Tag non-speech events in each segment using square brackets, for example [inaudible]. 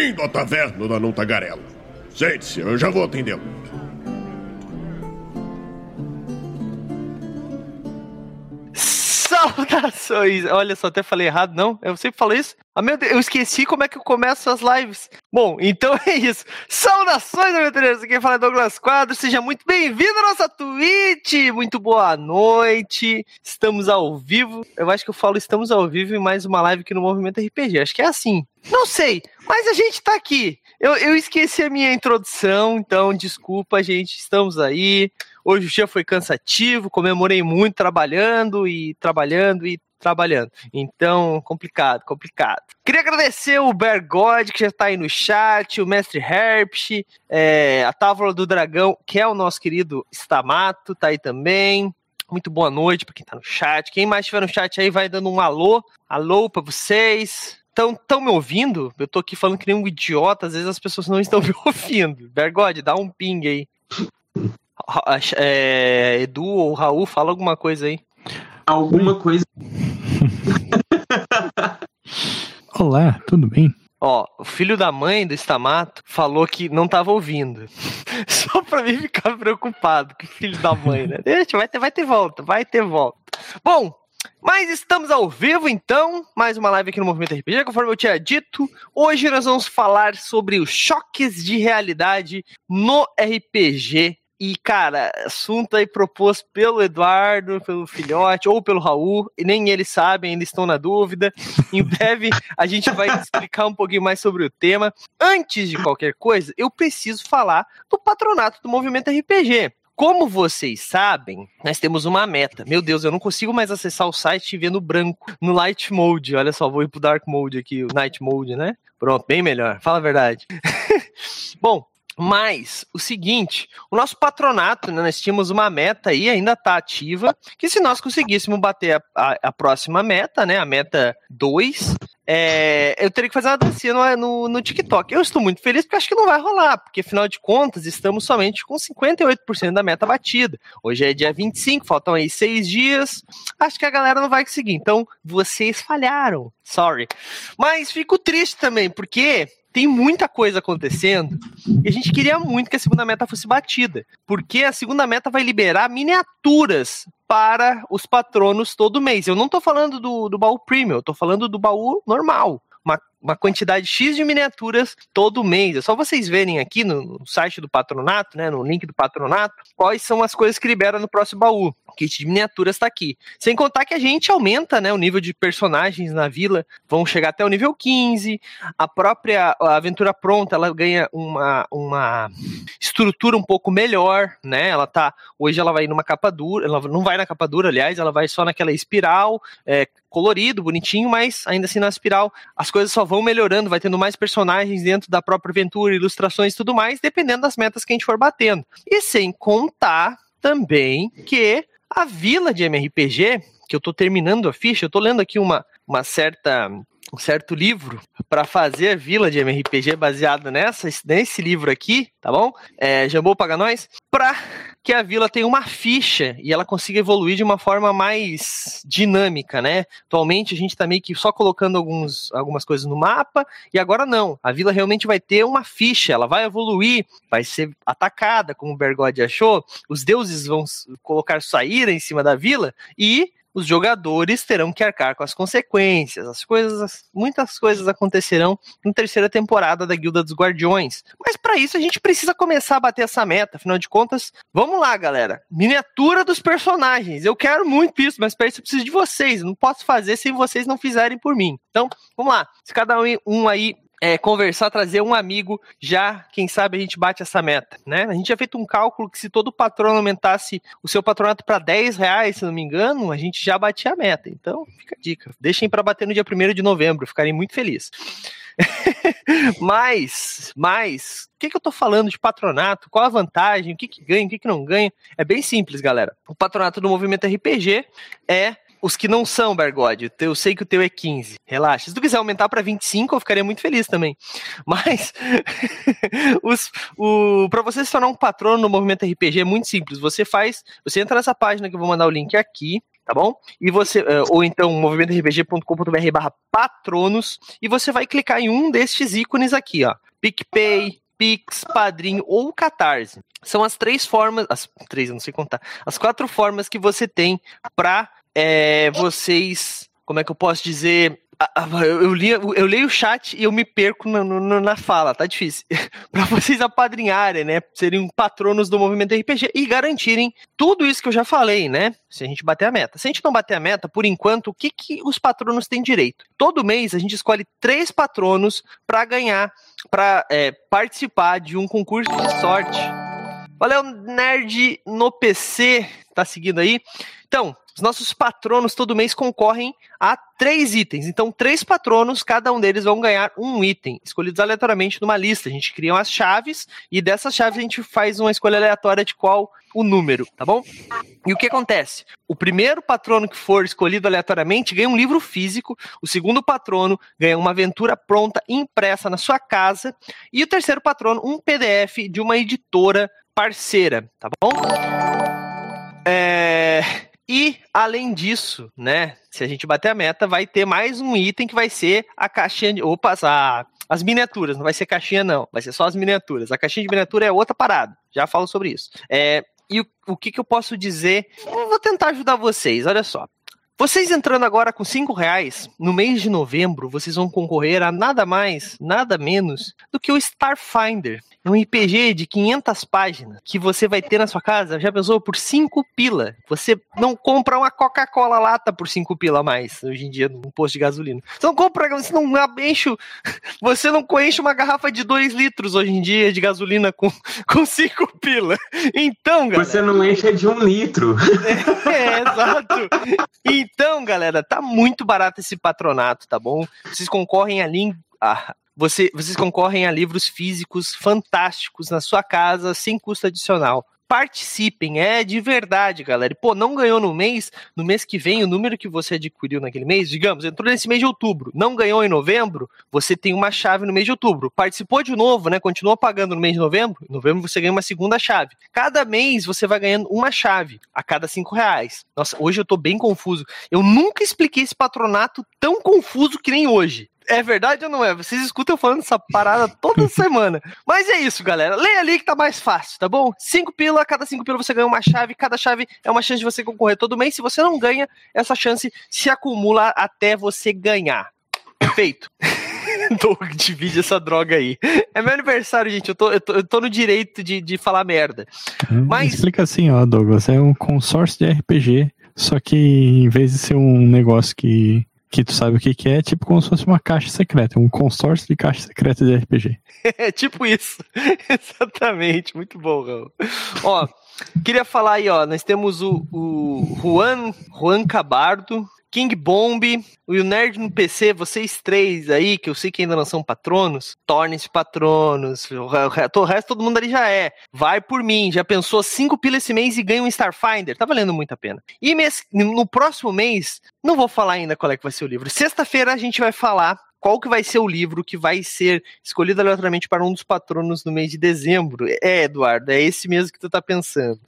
Bem-vindo à taverna da Não Tagarela. Sente-se, eu já vou atendê-lo. Saudações! Olha só, até falei errado, não? Eu sempre falo isso. Ah, meu Deus, eu esqueci como é que eu começo as lives. Bom, então [laughs] é isso. Saudações, aventureiros! Quem fala é Douglas Quadro. Seja muito bem-vindo à nossa Twitch! Muito boa noite. Estamos ao vivo. Eu acho que eu falo estamos ao vivo em mais uma live aqui no Movimento RPG. Acho que é assim. Não sei, mas a gente tá aqui. Eu, eu esqueci a minha introdução, então desculpa, gente. Estamos aí. Hoje o dia foi cansativo, comemorei muito trabalhando e trabalhando e trabalhando. Então, complicado, complicado. Queria agradecer o Bergode, que já tá aí no chat, o Mestre Herpsch, é, a Távola do Dragão, que é o nosso querido Stamato, tá aí também. Muito boa noite para quem tá no chat. Quem mais estiver no chat aí vai dando um alô. Alô para vocês. Estão tão me ouvindo? Eu tô aqui falando que nem um idiota, às vezes as pessoas não estão [laughs] me ouvindo. Bergode, dá um ping aí. É, Edu ou Raul, fala alguma coisa aí. Alguma coisa. [laughs] Olá, tudo bem? Ó, o filho da mãe do Stamato falou que não tava ouvindo. [laughs] Só pra mim ficar preocupado com o filho da mãe, né? Deixa, vai ter, vai ter volta, vai ter volta. Bom, mas estamos ao vivo então, mais uma live aqui no Movimento RPG, conforme eu tinha dito. Hoje nós vamos falar sobre os choques de realidade no RPG e, cara, assunto aí proposto pelo Eduardo, pelo filhote, ou pelo Raul, e nem eles sabem, eles estão na dúvida. Em breve a gente vai explicar um pouquinho mais sobre o tema. Antes de qualquer coisa, eu preciso falar do patronato do Movimento RPG. Como vocês sabem, nós temos uma meta. Meu Deus, eu não consigo mais acessar o site e ver no branco, no Light Mode. Olha só, vou ir pro Dark Mode aqui, o Night Mode, né? Pronto, bem melhor. Fala a verdade. [laughs] Bom, mas o seguinte, o nosso patronato, né, nós tínhamos uma meta aí, ainda está ativa, que se nós conseguíssemos bater a, a, a próxima meta, né, a meta 2, é, eu teria que fazer uma dancinha no, no, no, TikTok. Eu estou muito feliz porque acho que não vai rolar, porque afinal de contas estamos somente com 58% da meta batida. Hoje é dia 25, faltam aí seis dias. Acho que a galera não vai conseguir. Então, vocês falharam. Sorry. Mas fico triste também, porque tem muita coisa acontecendo e a gente queria muito que a segunda meta fosse batida, porque a segunda meta vai liberar miniaturas para os patronos todo mês. Eu não estou falando do, do baú premium, eu estou falando do baú normal uma, uma quantidade X de miniaturas todo mês. É só vocês verem aqui no, no, site do patronato, né, no link do patronato, quais são as coisas que libera no próximo baú. Kit de miniaturas está aqui. Sem contar que a gente aumenta né, o nível de personagens na vila, vão chegar até o nível 15. A própria aventura pronta, ela ganha uma, uma estrutura um pouco melhor, né? Ela tá. Hoje ela vai numa capa dura, ela não vai na capa dura, aliás, ela vai só naquela espiral, é, colorido, bonitinho, mas ainda assim na espiral as coisas só vão melhorando, vai tendo mais personagens dentro da própria aventura, ilustrações e tudo mais, dependendo das metas que a gente for batendo. E sem contar também que a vila de MRPG, que eu tô terminando a ficha, eu tô lendo aqui uma, uma certa um certo livro para fazer a vila de MRPG baseado nessa, nesse livro aqui, tá bom? É, Jambô paga nós, para que a vila tenha uma ficha e ela consiga evoluir de uma forma mais dinâmica, né? Atualmente a gente tá meio que só colocando alguns, algumas coisas no mapa e agora não. A vila realmente vai ter uma ficha, ela vai evoluir, vai ser atacada, como o Bergode achou, os deuses vão colocar saíra em cima da vila e os jogadores terão que arcar com as consequências. As coisas, muitas coisas acontecerão na terceira temporada da Guilda dos Guardiões. Mas para isso a gente precisa começar a bater essa meta. Afinal de contas, vamos lá, galera. Miniatura dos personagens. Eu quero muito isso, mas para isso eu preciso de vocês. Não posso fazer sem vocês não fizerem por mim. Então, vamos lá. Se cada um aí é, conversar, trazer um amigo, já, quem sabe, a gente bate essa meta, né? A gente já feito um cálculo que se todo patrono aumentasse o seu patronato para 10 reais, se não me engano, a gente já batia a meta. Então, fica a dica. Deixem para bater no dia 1 de novembro, ficarem muito felizes. [laughs] mas, mas, o que, que eu tô falando de patronato? Qual a vantagem? O que, que ganha? O que, que não ganha? É bem simples, galera. O patronato do movimento RPG é os que não são, Bergode, eu sei que o teu é 15. Relaxa. Se tu quiser aumentar para 25, eu ficaria muito feliz também. [laughs] Mas [laughs] os, o para você se tornar um patrono no movimento RPG é muito simples. Você faz, você entra nessa página que eu vou mandar o link aqui, tá bom? E você, uh, ou então movimentorpg.com.br barra patronos, e você vai clicar em um destes ícones aqui, ó. PicPay, Pix, Padrinho ou Catarse. São as três formas, as três, eu não sei contar, as quatro formas que você tem para é, vocês, como é que eu posso dizer, eu, li, eu leio o chat e eu me perco na, na, na fala, tá difícil. [laughs] para vocês apadrinharem, né? Serem patronos do movimento RPG e garantirem tudo isso que eu já falei, né? Se a gente bater a meta. Se a gente não bater a meta, por enquanto, o que, que os patronos têm direito? Todo mês a gente escolhe três patronos para ganhar, para é, participar de um concurso de sorte. Valeu, nerd no PC, tá seguindo aí? Então, os nossos patronos todo mês concorrem a três itens. Então, três patronos, cada um deles vão ganhar um item, escolhidos aleatoriamente numa lista. A gente cria umas chaves e dessas chaves a gente faz uma escolha aleatória de qual o número, tá bom? E o que acontece? O primeiro patrono que for escolhido aleatoriamente ganha um livro físico, o segundo patrono ganha uma aventura pronta impressa na sua casa e o terceiro patrono um PDF de uma editora parceira, tá bom? É e, além disso, né, se a gente bater a meta, vai ter mais um item que vai ser a caixinha de. Opa, a, as miniaturas, não vai ser caixinha, não. Vai ser só as miniaturas. A caixinha de miniatura é outra parada. Já falo sobre isso. É, e o, o que, que eu posso dizer? Eu vou tentar ajudar vocês, olha só. Vocês entrando agora com cinco reais, no mês de novembro, vocês vão concorrer a nada mais, nada menos do que o Starfinder. É um RPG de 500 páginas que você vai ter na sua casa, já pensou, por 5 pila. Você não compra uma Coca-Cola lata por 5 pila a mais, hoje em dia, num posto de gasolina. Você não compra, você não enche, [laughs] você não enche uma garrafa de 2 litros hoje em dia de gasolina com [laughs] 5 pila. Então, galera... Você não enche de 1 um litro. É, [laughs] é, exato. Então, galera, tá muito barato esse patronato, tá bom? Vocês concorrem ali a, você, vocês concorrem a livros físicos fantásticos na sua casa, sem custo adicional. Participem, é de verdade, galera. E, pô, não ganhou no mês, no mês que vem, o número que você adquiriu naquele mês, digamos, entrou nesse mês de outubro, não ganhou em novembro, você tem uma chave no mês de outubro. Participou de novo, né? Continuou pagando no mês de novembro, em novembro você ganha uma segunda chave. Cada mês você vai ganhando uma chave a cada cinco reais. Nossa, hoje eu tô bem confuso. Eu nunca expliquei esse patronato tão confuso que nem hoje é verdade ou não é? Vocês escutam eu falando essa parada toda [laughs] semana. Mas é isso, galera. Leia ali que tá mais fácil, tá bom? Cinco pila, cada cinco pila você ganha uma chave, cada chave é uma chance de você concorrer todo mês. Se você não ganha, essa chance se acumula até você ganhar. Feito. [laughs] Doug, divide essa droga aí. É meu aniversário, gente. Eu tô, eu tô, eu tô no direito de, de falar merda. Mas... Explica assim, ó, Douglas. É um consórcio de RPG. Só que em vez de ser um negócio que que tu sabe o que, que é, tipo como se fosse uma caixa secreta, um consórcio de caixa secreta de RPG. [laughs] É tipo isso. [laughs] Exatamente, muito bom, Raul. Ó, queria falar aí, ó, nós temos o, o Juan, Juan Cabardo, King Bomb, o Nerd no PC, vocês três aí, que eu sei que ainda não são patronos, tornem-se patronos. O resto todo mundo ali já é. Vai por mim, já pensou cinco pilas esse mês e ganha um Starfinder. Tá valendo muito a pena. E mês, no próximo mês, não vou falar ainda qual é que vai ser o livro. Sexta-feira a gente vai falar qual que vai ser o livro que vai ser escolhido aleatoriamente para um dos patronos no mês de dezembro. É, Eduardo, é esse mesmo que tu tá pensando.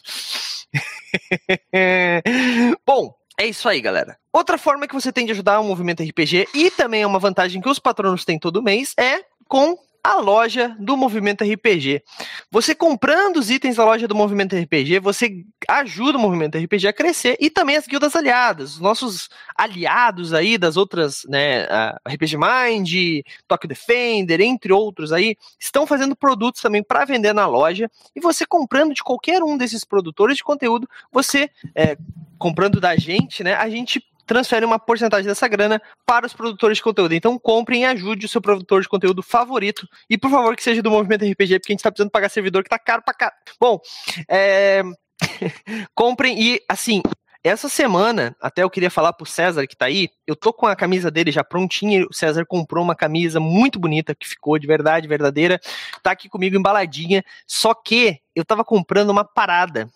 [laughs] Bom, é isso aí, galera. Outra forma que você tem de ajudar o movimento RPG e também é uma vantagem que os patronos têm todo mês é com a loja do Movimento RPG. Você comprando os itens da loja do Movimento RPG, você ajuda o Movimento RPG a crescer e também as guildas aliadas, os nossos aliados aí das outras, né, RPG Mind, Tokyo Defender, entre outros aí, estão fazendo produtos também para vender na loja e você comprando de qualquer um desses produtores de conteúdo, você é, comprando da gente, né, a gente transfere uma porcentagem dessa grana para os produtores de conteúdo. Então comprem e ajude o seu produtor de conteúdo favorito. E por favor que seja do movimento RPG, porque a gente tá precisando pagar servidor que tá caro pra cá. Bom, é... [laughs] comprem e assim. Essa semana, até eu queria falar pro César que tá aí, eu tô com a camisa dele já prontinha. O César comprou uma camisa muito bonita que ficou de verdade, verdadeira. Tá aqui comigo embaladinha. Só que eu tava comprando uma parada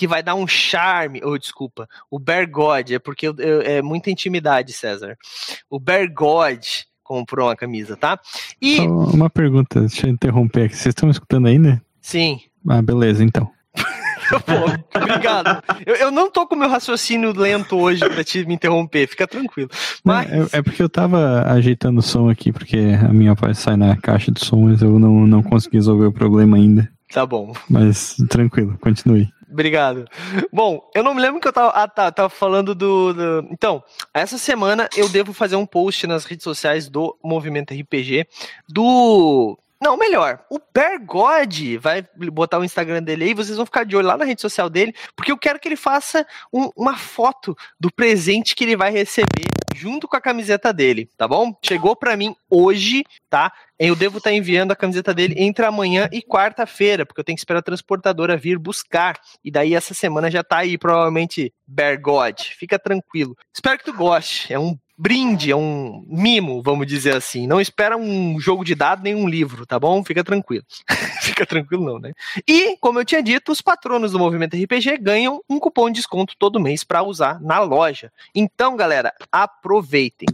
que vai dar um charme, ou oh, desculpa, o Bear God, é porque eu, eu, é muita intimidade, César. O Bear God comprou uma camisa, tá? E Só uma pergunta, deixa eu interromper aqui. Vocês estão escutando aí, né? Sim. Ah, beleza, então. [laughs] Pô, Obrigado. Eu, eu, não tô com meu raciocínio lento hoje pra te me interromper, fica tranquilo. Mas... É, é, porque eu tava ajeitando o som aqui, porque a minha voz sai na caixa de som, mas eu não, não consegui resolver o problema ainda. Tá bom. Mas tranquilo, continue. Obrigado. Bom, eu não me lembro que eu tava. Ah, tá. Tava falando do, do, Então, essa semana eu devo fazer um post nas redes sociais do Movimento RPG do não, melhor. O Bergode vai botar o Instagram dele aí, vocês vão ficar de olho lá na rede social dele, porque eu quero que ele faça um, uma foto do presente que ele vai receber junto com a camiseta dele, tá bom? Chegou para mim hoje, tá? Eu devo estar tá enviando a camiseta dele entre amanhã e quarta-feira, porque eu tenho que esperar a transportadora vir buscar. E daí essa semana já tá aí, provavelmente, Bergode. Fica tranquilo. Espero que tu goste. É um brinde, é um mimo, vamos dizer assim. Não espera um jogo de dado nem um livro, tá bom? Fica tranquilo. [laughs] Fica tranquilo não, né? E, como eu tinha dito, os patronos do Movimento RPG ganham um cupom de desconto todo mês para usar na loja. Então, galera, aproveitem.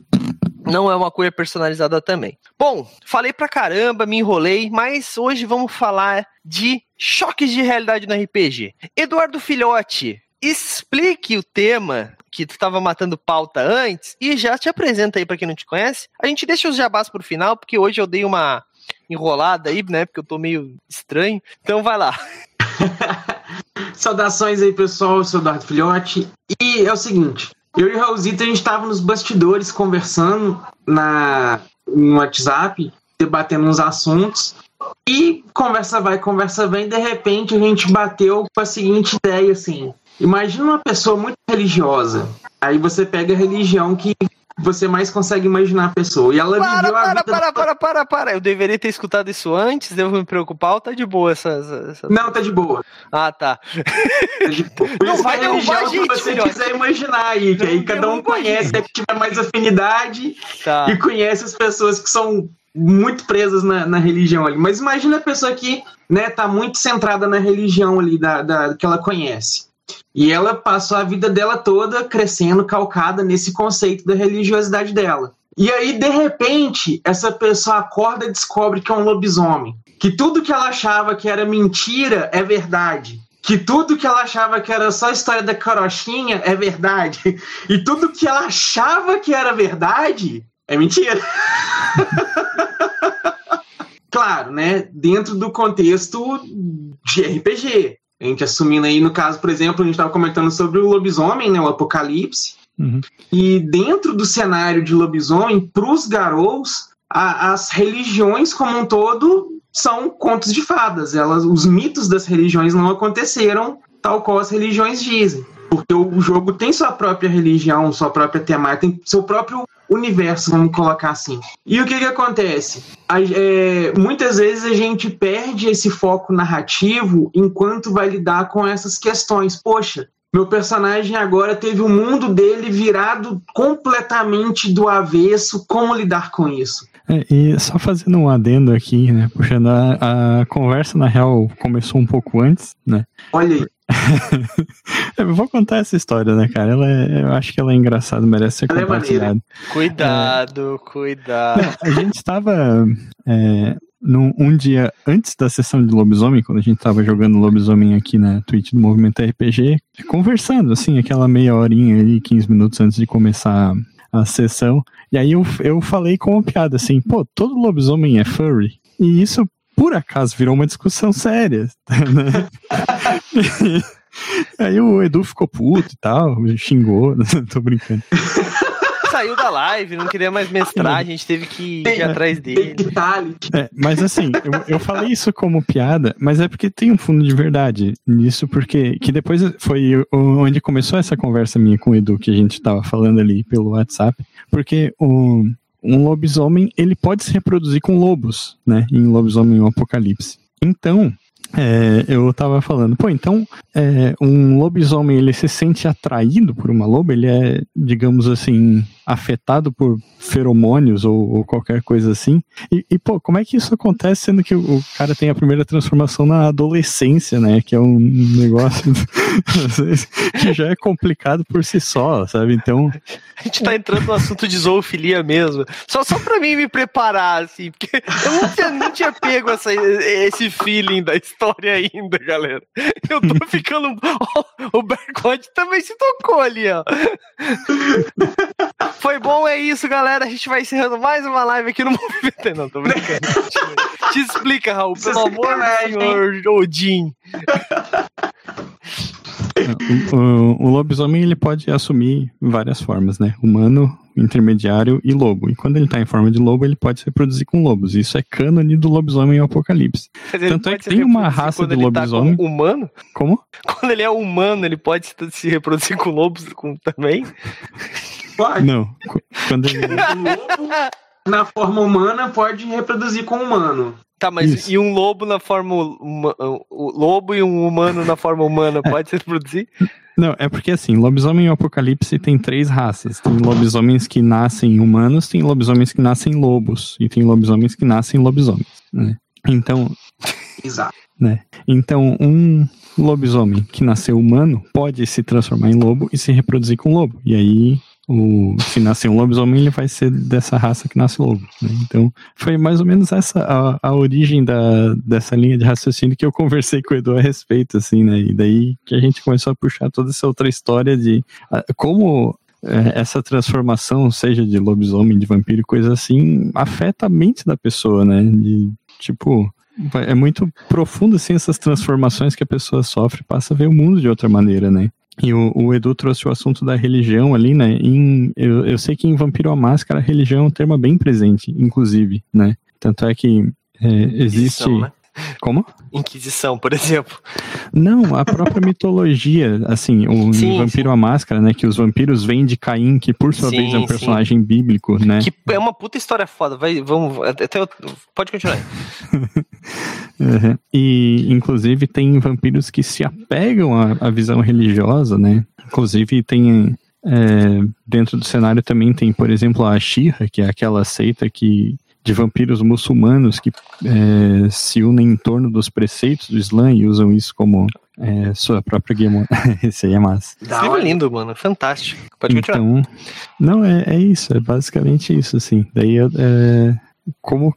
Não é uma coisa personalizada também. Bom, falei pra caramba, me enrolei, mas hoje vamos falar de choques de realidade no RPG. Eduardo Filhote, explique o tema que tu estava matando pauta antes e já te apresenta aí para quem não te conhece. A gente deixa os jabás pro final, porque hoje eu dei uma enrolada aí, né? Porque eu tô meio estranho. Então vai lá. [laughs] Saudações aí, pessoal. Eu sou o Eduardo Filhote. E é o seguinte: eu e o Raulzito, a gente tava nos bastidores conversando na, no WhatsApp, debatendo uns assuntos. E conversa vai, conversa vem, de repente a gente bateu com a seguinte ideia assim: Imagina uma pessoa muito religiosa. Aí você pega a religião que você mais consegue imaginar a pessoa. E ela para, viveu para, a vida. Para, para, para, para. Eu deveria ter escutado isso antes, devo me preocupar ou tá de boa essa. essa... Não, tá de boa. Ah, tá. tá de boa. Não vai derrubar a gente, que você quiser imaginar aí, que não aí cada um conhece a que tiver mais afinidade tá. e conhece as pessoas que são muito presas na, na, religião ali. Mas imagina a pessoa que né, tá muito centrada na religião ali da, da, que ela conhece. E ela passou a vida dela toda crescendo, calcada nesse conceito da religiosidade dela. E aí, de repente, essa pessoa acorda e descobre que é um lobisomem. Que tudo que ela achava que era mentira é verdade. Que tudo que ela achava que era só história da carochinha é verdade. [laughs] E tudo que ela achava que era verdade é mentira. [laughs] claro, né? Dentro do contexto de RPG. A gente assumindo aí, no caso, por exemplo, a gente estava comentando sobre o lobisomem, né, o apocalipse. Uhum. E dentro do cenário de lobisomem, para os garous, as religiões como um todo são contos de fadas. Elas, os mitos das religiões não aconteceram tal qual as religiões dizem. Porque o jogo tem sua própria religião, sua própria temática, tem seu próprio universo, vamos colocar assim. E o que, que acontece? A, é, muitas vezes a gente perde esse foco narrativo enquanto vai lidar com essas questões. Poxa, meu personagem agora teve o mundo dele virado completamente do avesso. Como lidar com isso? É, e só fazendo um adendo aqui, né? Puxando a, a conversa, na real, começou um pouco antes, né? Olha aí. [laughs] eu vou contar essa história, né, cara? Ela é, eu acho que ela é engraçada, merece ser é compartilhada. Cuidado, é... cuidado. A gente estava é, num, um dia antes da sessão de lobisomem, quando a gente estava jogando lobisomem aqui na Twitch do Movimento RPG, conversando, assim, aquela meia horinha ali, 15 minutos antes de começar a sessão. E aí eu, eu falei com uma piada assim, pô, todo lobisomem é furry. E isso por acaso virou uma discussão séria. Né? [laughs] Aí o Edu ficou puto e tal, xingou, [laughs] tô brincando. Saiu da live, não queria mais mestrar, a gente teve que ir atrás dele. É, mas assim, eu, eu, falei isso como piada, mas é porque tem um fundo de verdade nisso, porque que depois foi onde começou essa conversa minha com o Edu, que a gente tava falando ali pelo WhatsApp, porque o um lobisomem ele pode se reproduzir com lobos, né? Em lobisomem o apocalipse. Então, é, eu tava falando, pô, então é, um lobisomem ele se sente atraído por uma loba, ele é, digamos assim, afetado por feromônios ou, ou qualquer coisa assim. E, e, pô, como é que isso acontece sendo que o, o, cara tem a primeira transformação na adolescência, né? Que é um negócio que já é complicado por si só, sabe? Então. A gente tá entrando no assunto de zoofilia mesmo. Só, só pra mim me preparar, assim, porque eu não tinha, não tinha pego essa, esse feeling da história ainda, galera. Eu tô ficando. O Bercode também se tocou ali, ó. Foi bom, é isso, galera. A gente vai encerrando mais uma live aqui no Movimento. Não, tô brincando. Te explica, Raul, pelo amor do senhor Odin. O, o, lobisomem ele pode assumir várias formas, né? Humano, intermediário e lobo. E quando ele tá em forma de lobo, ele pode se reproduzir com lobos. Isso é cânone do lobisomem Apocalipse. Tanto é que tem uma raça de lobisomem. Tá humano? Como? Quando ele é humano, ele pode se reproduzir com lobos com, também? Pode. Não. Quando ele... lobo, [laughs] na forma humana, pode reproduzir com humano. Tá, mas Isso. e um lobo na forma o lobo e um humano na forma humana pode se reproduzir? [laughs] Não, é porque assim, lobisomem e apocalipse tem três raças. Tem lobisomens que nascem humanos, tem lobisomens que nascem lobos e tem lobisomens que nascem lobisomens, né? Então, exato. Né? Então, um lobisomem que nasceu humano pode se transformar em lobo e se reproduzir com lobo. E aí o, se nascer um lobisomem, ele vai ser dessa raça que nasce lobo. Né? Então, foi mais ou menos essa a, a origem da, dessa linha de raciocínio que eu conversei com o Edu a respeito, assim, né? E daí que a gente começou a puxar toda essa outra história de a, como é, essa transformação, seja de lobisomem, de vampiro, coisa assim, afeta a mente da pessoa, né? De, tipo, é muito profundo, assim, essas transformações que a pessoa sofre, passa a ver o mundo de outra maneira, né? E o, o, Edu trouxe o assunto da religião ali, né? Em, eu, eu sei que em Vampiro à Máscara a religião é um tema bem presente, inclusive, né? Tanto é que é, existe. Né? Como? Inquisição, por exemplo. Não, a própria [laughs] mitologia, assim, o sim, Vampiro sim. à Máscara, né? Que os vampiros vêm de Caim, que por sua sim, vez é um personagem bíblico, né? Que é uma puta história foda. Vai, vamos, até eu, pode continuar. [laughs] uhum. E, inclusive, tem vampiros que se apegam à, à visão religiosa, né? Inclusive, tem é, dentro do cenário também tem, por exemplo, a Shira, que é aquela seita que de vampiros muçulmanos que é, se unem em torno dos preceitos do Islã e usam isso como é, sua própria guia. [laughs] Esse aí é massa. Filme lindo, mano. Fantástico. Pode continuar. Então, não, é, é isso. É basicamente isso, assim. Daí, é, como,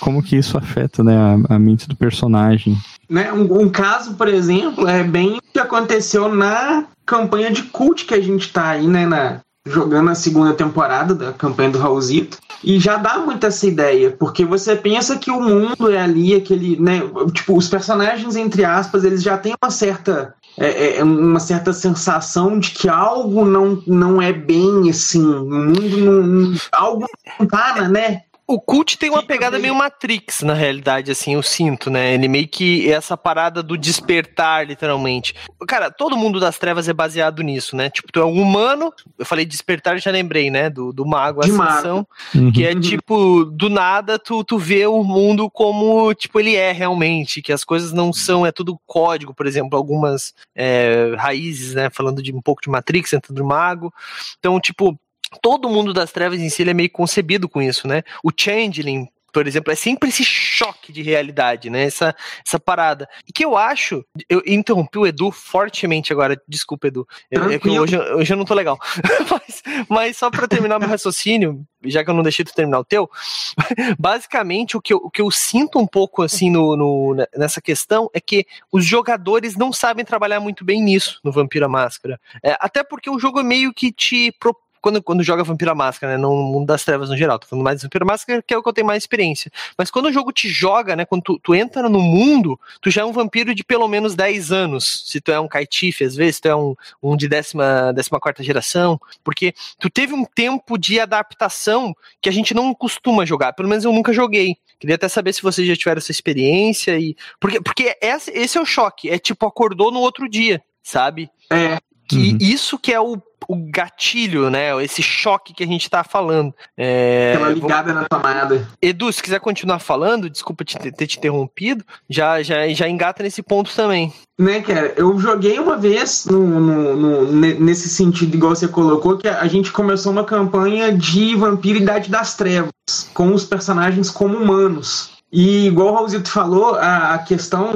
como que isso afeta né, a, a mente do personagem. Né, um, um, caso, por exemplo, é bem o que aconteceu na campanha de cult que a gente tá aí, né, na, jogando a segunda temporada da campanha do Raulzito. E já dá muito essa ideia, porque você pensa que o mundo é ali aquele, né? Tipo, os personagens, entre aspas, eles já têm uma certa. É, é, é uma certa sensação de que algo não, não é bem assim, o mundo não. algo não tá, né? O Cult tem uma pegada meio Matrix, na realidade, assim, eu sinto, né? Ele meio que essa parada do despertar, literalmente. Cara, todo mundo das trevas é baseado nisso, né? Tipo, tu é um humano, eu falei despertar, já lembrei, né? Do, do mago de Ascensão, uhum. que é tipo, do nada tu, tu vê o mundo como, tipo, ele é realmente, que as coisas não são, é tudo código, por exemplo, algumas é, raízes, né? Falando de um pouco de Matrix dentro do mago. Então, tipo, todo mundo das trevas em si é meio concebido com isso, né? O Changeling, por exemplo, é sempre esse choque de realidade, né? Essa, essa parada. E que eu acho. Eu interrompi o Edu fortemente agora, desculpa, Edu. É, que hoje, hoje eu não tô legal. [laughs] mas, mas só para terminar meu raciocínio, já que eu não deixei tu terminar o teu, [laughs] basicamente o que eu, o que eu sinto um pouco assim no, no, nessa questão é que os jogadores não sabem trabalhar muito bem nisso no Vampira Máscara. É, até porque o jogo é meio que te propõe quando, quando joga Vampira Máscara, né? No mundo das trevas no geral. Tô falando mais de Vampira Máscara, que é o que eu tenho mais experiência. Mas quando o jogo te joga, né? Quando tu, tu entra no mundo, tu já é um vampiro de pelo menos 10 anos. Se tu é um Kaitife, às vezes, tu é um, um de décima, décima quarta geração. Porque tu teve um tempo de adaptação que a gente não costuma jogar. Pelo menos eu nunca joguei. Queria até saber se vocês já tiveram essa experiência. e Porque, porque esse, esse é o choque. É tipo, acordou no outro dia, sabe? É. Que uhum. isso que é o o gatilho, né? Esse choque que a gente tá falando. É, Aquela ligada vou... na tomada. Edu, se quiser continuar falando, desculpa te, ter te interrompido, já, já, já engata nesse ponto também. Né, cara, eu joguei uma vez no, no, no, nesse sentido, igual você colocou, que a gente começou uma campanha de Vampiro Idade das Trevas, com os personagens como humanos. E igual o Raulzito falou, a, a questão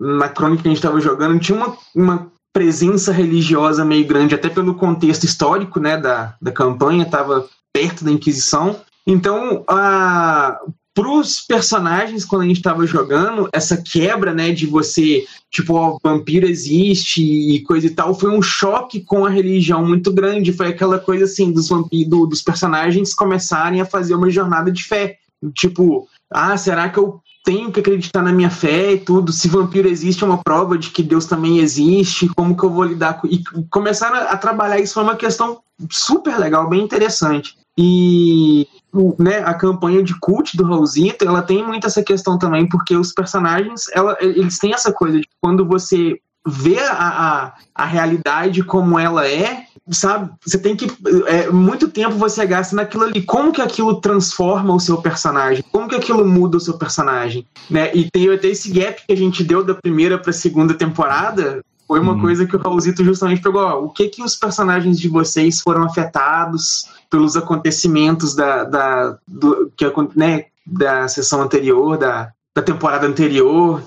na crônica que a gente estava jogando, tinha uma, uma presença religiosa meio grande, até pelo contexto histórico né, da, da campanha, estava perto da Inquisição. Então, para os personagens, quando a gente estava jogando, essa quebra, né, de você, tipo, o vampiro existe e coisa e tal, foi um choque com a religião muito grande. Foi aquela coisa, assim, dos vampiros, dos personagens começarem a fazer uma jornada de fé. Tipo, ah, será que eu tenho que acreditar na minha fé e tudo? Se vampiro existe, é uma prova de que Deus também existe. Como que eu vou lidar com. E começaram a, trabalhar isso foi uma questão super legal, bem interessante. E né, a campanha de cult do Raulzito, ela tem muito essa questão também, porque os personagens, ela, eles têm essa coisa de quando você vê a, a, a realidade como ela é, sabe? Você tem que. É, muito tempo você gasta naquilo ali. Como que aquilo transforma o seu personagem? Como que aquilo muda o seu personagem? Né? E tem até esse gap que a gente deu da primeira para a segunda temporada. Foi uma hum. coisa que o Raulzito justamente pegou. Ó, o que que os personagens de vocês foram afetados pelos acontecimentos da, da, do, que, né, da sessão anterior, da, da temporada anterior.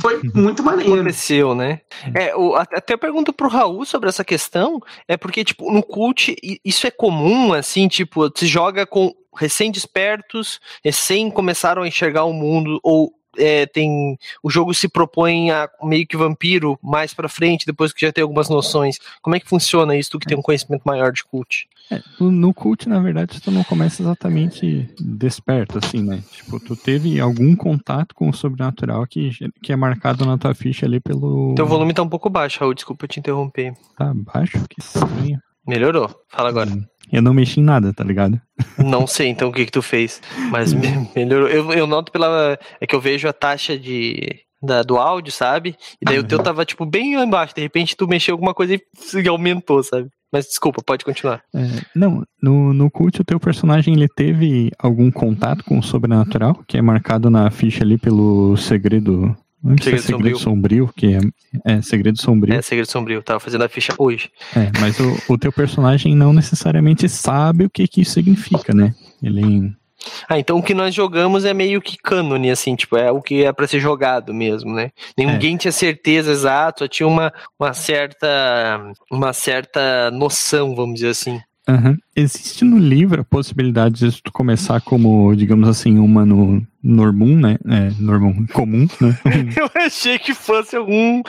Foi uhum. muito maneiro. Aconteceu, né? É, o, até eu pergunto pro Raul sobre essa questão, é porque, tipo, no cult, isso é comum, assim, tipo, se joga com recém-despertos, recém começaram a enxergar o mundo, ou é, tem o jogo se propõe a meio que vampiro mais para frente, depois que já tem algumas noções. Como é que funciona isso, tu que tem um conhecimento maior de cult? É, no cult, na verdade, tu não começa exatamente desperto, assim, né? Tipo, tu teve algum contato com o sobrenatural que, que é marcado na tua ficha ali pelo. Teu volume tá um pouco baixo, Raul, desculpa te interromper. Tá baixo? Que estranho. Melhorou. Fala agora. Hum. Eu não mexi em nada, tá ligado? [laughs] Não sei então o que que tu fez, mas [laughs] melhorou. Eu, eu noto pela. É que eu vejo a taxa de. Da, do áudio, sabe? E daí o teu tava, tipo, bem lá embaixo. De repente tu mexeu alguma coisa e [laughs] aumentou, sabe? Mas desculpa, pode continuar. É, não, no, no cult o teu personagem ele teve algum contato com o sobrenatural, que é marcado na ficha ali pelo segredo Segredo, é segredo sombrio. sombrio. que é, é Segredo Sombrio. É, Segredo Sombrio, tava fazendo a ficha hoje. É, mas o, o teu personagem não necessariamente sabe o que que isso significa, né? Ele... Ah, então o que nós jogamos é meio que cânone, assim, tipo, é o que é para ser jogado mesmo, né? Ninguém é. tinha certeza exata, tinha uma, uma certa uma certa noção, vamos dizer assim. Uhum. Existe no livro a possibilidade de tu começar como, digamos assim, humano normum, né? É, normum, comum, né? [laughs] eu achei que fosse algum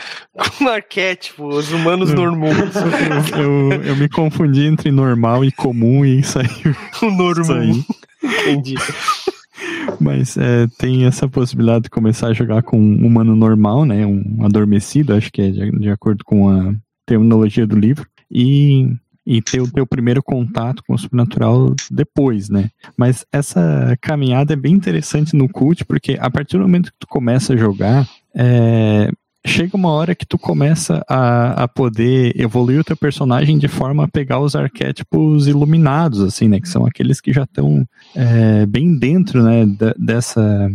um arquétipo, os humanos normuns. [laughs] Eu, eu, eu, me confundi entre normal e comum e saiu. O normum. Entendi. Mas é, tem essa possibilidade de começar a jogar com um humano normal, né? Um adormecido, acho que é de, de acordo com a terminologia do livro. E e ter o teu primeiro contato com o sobrenatural depois, né? Mas essa caminhada é bem interessante no cult, porque a partir do momento que tu começa a jogar, é, chega uma hora que tu começa a, a poder evoluir o teu personagem de forma a pegar os arquétipos iluminados, assim, né? Que são aqueles que já estão é, bem dentro, né? dessa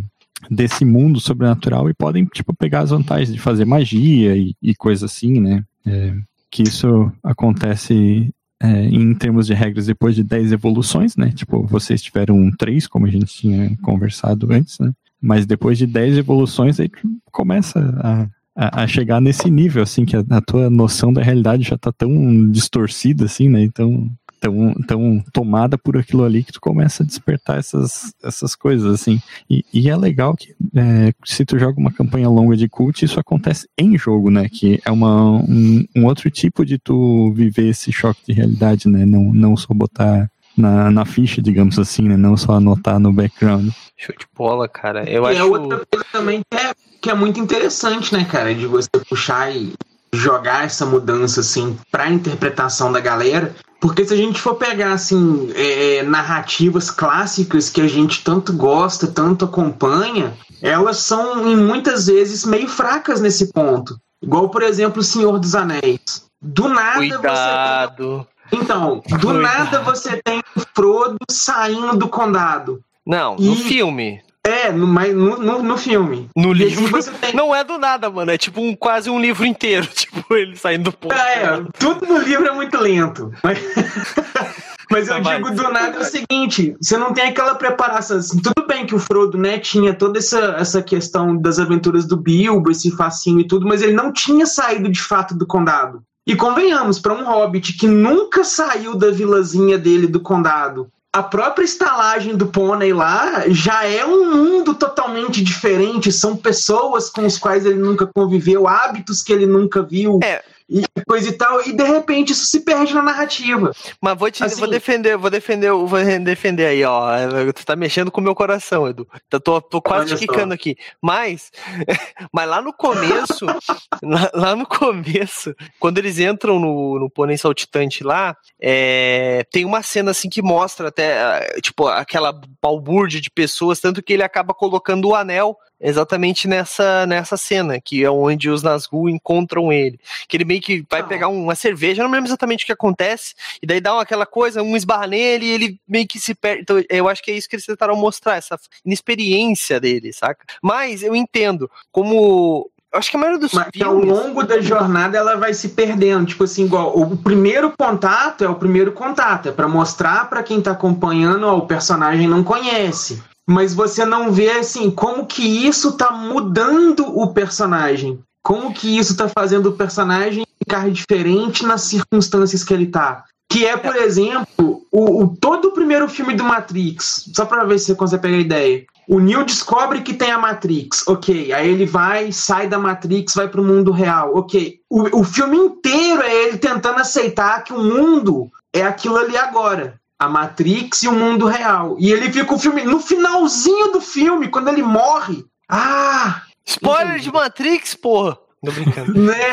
desse mundo sobrenatural e podem, tipo, pegar as vantagens de fazer magia e, e coisa assim, né? É, que isso acontece é, em termos de regras depois de 10 evoluções, né? Tipo, vocês tiveram 3, como a gente tinha conversado antes, né? Mas depois de 10 evoluções, aí começa a, a, a, chegar nesse nível, assim, que a, a, tua noção da realidade já tá tão distorcida, assim, né? Então, tão, tão tomada por aquilo ali que tu começa a despertar essas, essas coisas, assim. E, e é legal que é, se tu joga uma campanha longa de cult, isso acontece em jogo, né? Que é uma, um, um outro tipo de tu viver esse choque de realidade, né? Não, não só botar na, na ficha, digamos assim, né? Não só anotar no background. Show de bola, cara. Eu e acho... é outra coisa também que é, que é muito interessante, né, cara? De você puxar e jogar essa mudança, assim, pra interpretação da galera. Porque se a gente for pegar assim é, narrativas clássicas que a gente tanto gosta, tanto acompanha, elas são em muitas vezes meio fracas nesse ponto. Igual, por exemplo, O Senhor dos Anéis. Do nada Cuidado. você tem... Então, do Cuidado. nada você tem o Frodo saindo do condado. Não, e... no filme. É, no, no, no, no filme. No livro. Tem... Não é do nada, mano. É tipo um, quase um livro inteiro. [laughs] Tipo, ele saindo do ponto. É, tudo no livro é muito lento. Mas... [laughs] Mas eu digo do nada o seguinte: você não tem aquela preparação. Assim, tudo bem que o Frodo, né, tinha toda essa, essa questão das aventuras do Bilbo, esse fascínio e tudo, mas ele não tinha saído de fato do condado. E convenhamos, para um hobbit que nunca saiu da vilazinha dele do condado, a própria estalagem do pônei lá já é um mundo totalmente diferente. São pessoas com as quais ele nunca conviveu, hábitos que ele nunca viu. É, e coisa e tal, e de repente isso se perde na narrativa. Mas vou te assim, vou defender, vou defender, vou defender aí, ó. Tu tá mexendo com o meu coração, Edu. Eu tô, tô quase quicando aqui. Mas, [laughs] mas lá no começo, [laughs] lá, lá, no começo, quando eles entram no, no pônei saltitante lá, é, tem uma cena assim que mostra até, tipo, aquela balbúrdia de pessoas, tanto que ele acaba colocando o anel exatamente nessa, nessa cena, que é onde os Nazgûl encontram ele. Que ele meio que vai ah. pegar uma cerveja, não lembro exatamente o que acontece, e daí dá aquela coisa, um esbarra nele e ele meio que se perde. Então, eu acho que é isso que eles tentaram mostrar, essa inexperiência dele, saca? Mas eu entendo como acho que a maioria dos Mas filmes... ao longo da jornada ela vai se perdendo, tipo assim, igual o primeiro contato é o primeiro contato, é para mostrar para quem tá acompanhando, ó, o personagem não conhece mas você não vê assim como que isso tá mudando o personagem. Como que isso tá fazendo o personagem ficar diferente nas circunstâncias que ele tá. Que é, por exemplo, o, o todo o primeiro filme do Matrix, só para ver se você consegue pegar a ideia. O Neo descobre que tem a Matrix, ok. Aí ele vai, sai da Matrix, vai pro mundo real, ok. O, o filme inteiro é ele tentando aceitar que o mundo é aquilo ali agora a Matrix e o mundo real. E ele fica o filme no finalzinho do filme, quando ele morre. Ah! Spoiler de Matrix, porra! Tô brincando. [laughs] né?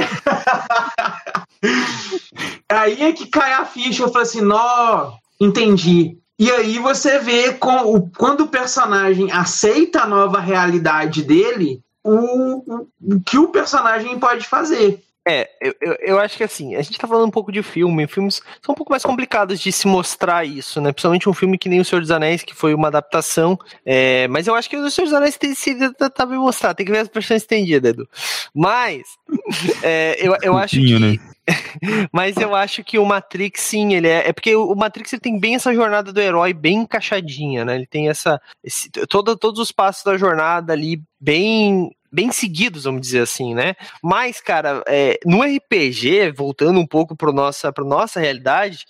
[laughs] aí é que cai a ficha, eu falo assim, nó, entendi. E aí você vê com o, quando o personagem aceita a nova realidade dele, o, o, o que o personagem pode fazer. É, eu, eu, eu, acho que assim, a gente tá falando um pouco de filme, filmes são um pouco mais complicados de se mostrar isso, né? Principalmente um filme que nem O Senhor dos Anéis, que foi uma adaptação, é, mas eu acho que O Senhor dos Anéis tem se tá bem mostrar, tem que ver as versão estendida, Edu. Mas, [laughs] é, eu, eu acho que... Né? [laughs] Mas eu acho que o Matrix, sim, ele é. É porque o Matrix ele tem bem essa jornada do herói bem encaixadinha, né? Ele tem essa. Esse, todo, todos os passos da jornada ali bem bem seguidos, vamos dizer assim, né? Mas, cara, é, no RPG, voltando um pouco para nossa nossa realidade,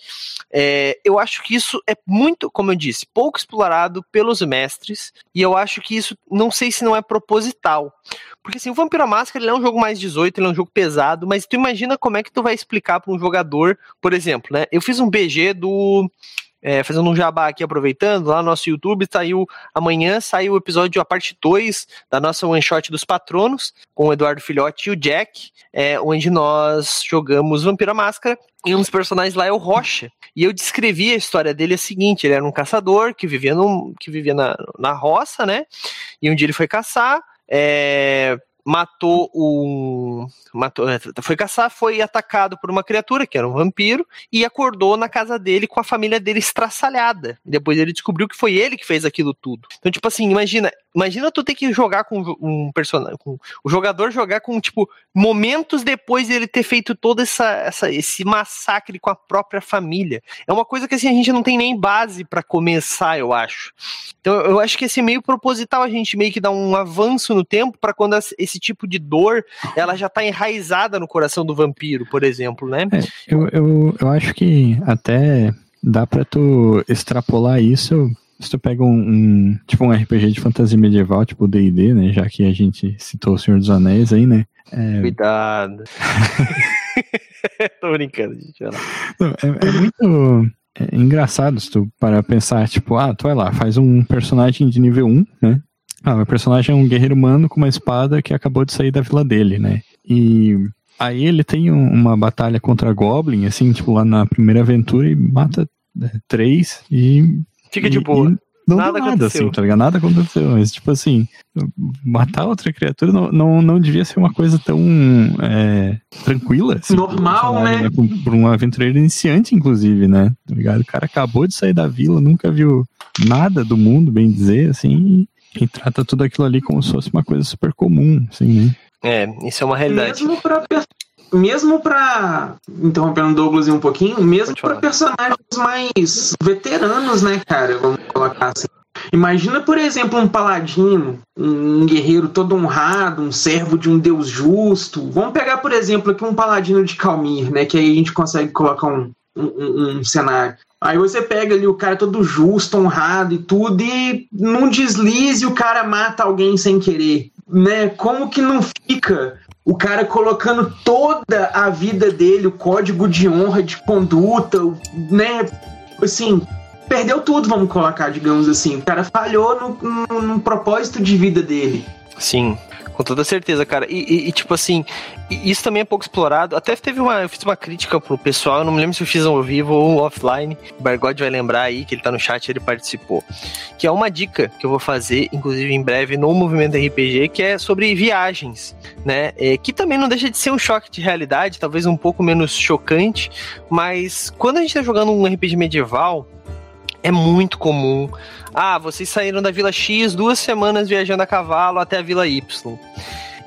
é, eu acho que isso é muito, como eu disse, pouco explorado pelos mestres e eu acho que isso, não sei se não é proposital, porque assim, o Vampiro Máscara é um jogo mais 18, ele é um jogo pesado, mas tu imagina como é que tu vai explicar para um jogador, por exemplo, né? Eu fiz um BG do é, fazendo um jabá aqui, aproveitando, lá no nosso YouTube saiu amanhã, saiu o episódio, a parte 2 da nossa one shot dos patronos, com o Eduardo Filhote e o Jack, é, onde nós jogamos Vampira Máscara, e um dos personagens lá é o Rocha. E eu descrevi a história dele a seguinte: ele era um caçador que vivia, no, que vivia na, na roça, né? E um dia ele foi caçar. É, matou um. Matou, é, foi caçar, foi atacado por uma criatura, que era um vampiro, e acordou na casa dele com a família dele estraçalhada. Depois ele descobriu que foi ele que fez aquilo tudo. Então, tipo assim, imagina, imagina tu ter que jogar com um personagem. Com, o jogador jogar com, tipo, momentos depois de ele ter feito todo essa, essa, esse massacre com a própria família. É uma coisa que assim, a gente não tem nem base para começar, eu acho. Então, eu acho que esse é meio proposital a gente meio que dar um avanço no tempo para quando esse esse tipo de dor, ela já tá enraizada no coração do vampiro, por exemplo, né? É, eu, eu, eu acho que até dá pra tu extrapolar isso se tu pega um, um, tipo um RPG de fantasia medieval, tipo D&D, né, já que a gente citou o Senhor dos Anéis aí, né? É... Cuidado. [laughs] Tô brincando, gente. É, é, muito é engraçado se tu parar pensar, tipo, ah, tu vai lá, faz um personagem de nível 1, né? Ah, o personagem é um guerreiro humano com uma espada que acabou de sair da vila dele, né? E aí ele tem um, uma batalha contra Goblin, assim, tipo, lá na primeira aventura e mata é, três e. Fica de boa. não nada, nada aconteceu. assim, tá ligado? Nada aconteceu. Mas, tipo assim, matar outra criatura não, não, não devia ser uma coisa tão é, tranquila. Assim, Normal, né? né? Por um aventureiro iniciante, inclusive, né? Tá ligado? O cara acabou de sair da vila, nunca viu nada do mundo, bem dizer, assim, e trata tudo aquilo ali como se fosse uma coisa super comum, assim, né? É, isso é uma realidade. Mesmo pra, mesmo pra. Interrompendo o Douglas um pouquinho, mesmo para personagens mais veteranos, né, cara? Vamos colocar assim. Imagina, por exemplo, um paladino, um guerreiro todo honrado, um servo de um deus justo. Vamos pegar, por exemplo, aqui um paladino de Calmir, né? Que aí a gente consegue colocar um, um, um cenário. Aí você pega ali o cara todo justo, honrado e tudo, e num deslize o cara mata alguém sem querer. Né? Como que não fica o cara colocando toda a vida dele, o código de honra, de conduta, né? Assim, perdeu tudo, vamos colocar, digamos assim. O cara falhou no, no, no propósito de vida dele. Sim, com toda certeza, cara. E, e, e, tipo assim, isso também é pouco explorado. Até teve uma. Eu fiz uma crítica pro pessoal, eu não me lembro se eu fiz ao vivo ou offline. O Bargode vai lembrar aí que ele tá no chat ele participou. Que é uma dica que eu vou fazer, inclusive em breve, no movimento RPG, que é sobre viagens, né? É, que também não deixa de ser um choque de realidade, talvez um pouco menos chocante, mas quando a gente tá jogando um RPG medieval, é muito comum. Ah, vocês saíram da Vila X duas semanas viajando a cavalo até a Vila Y.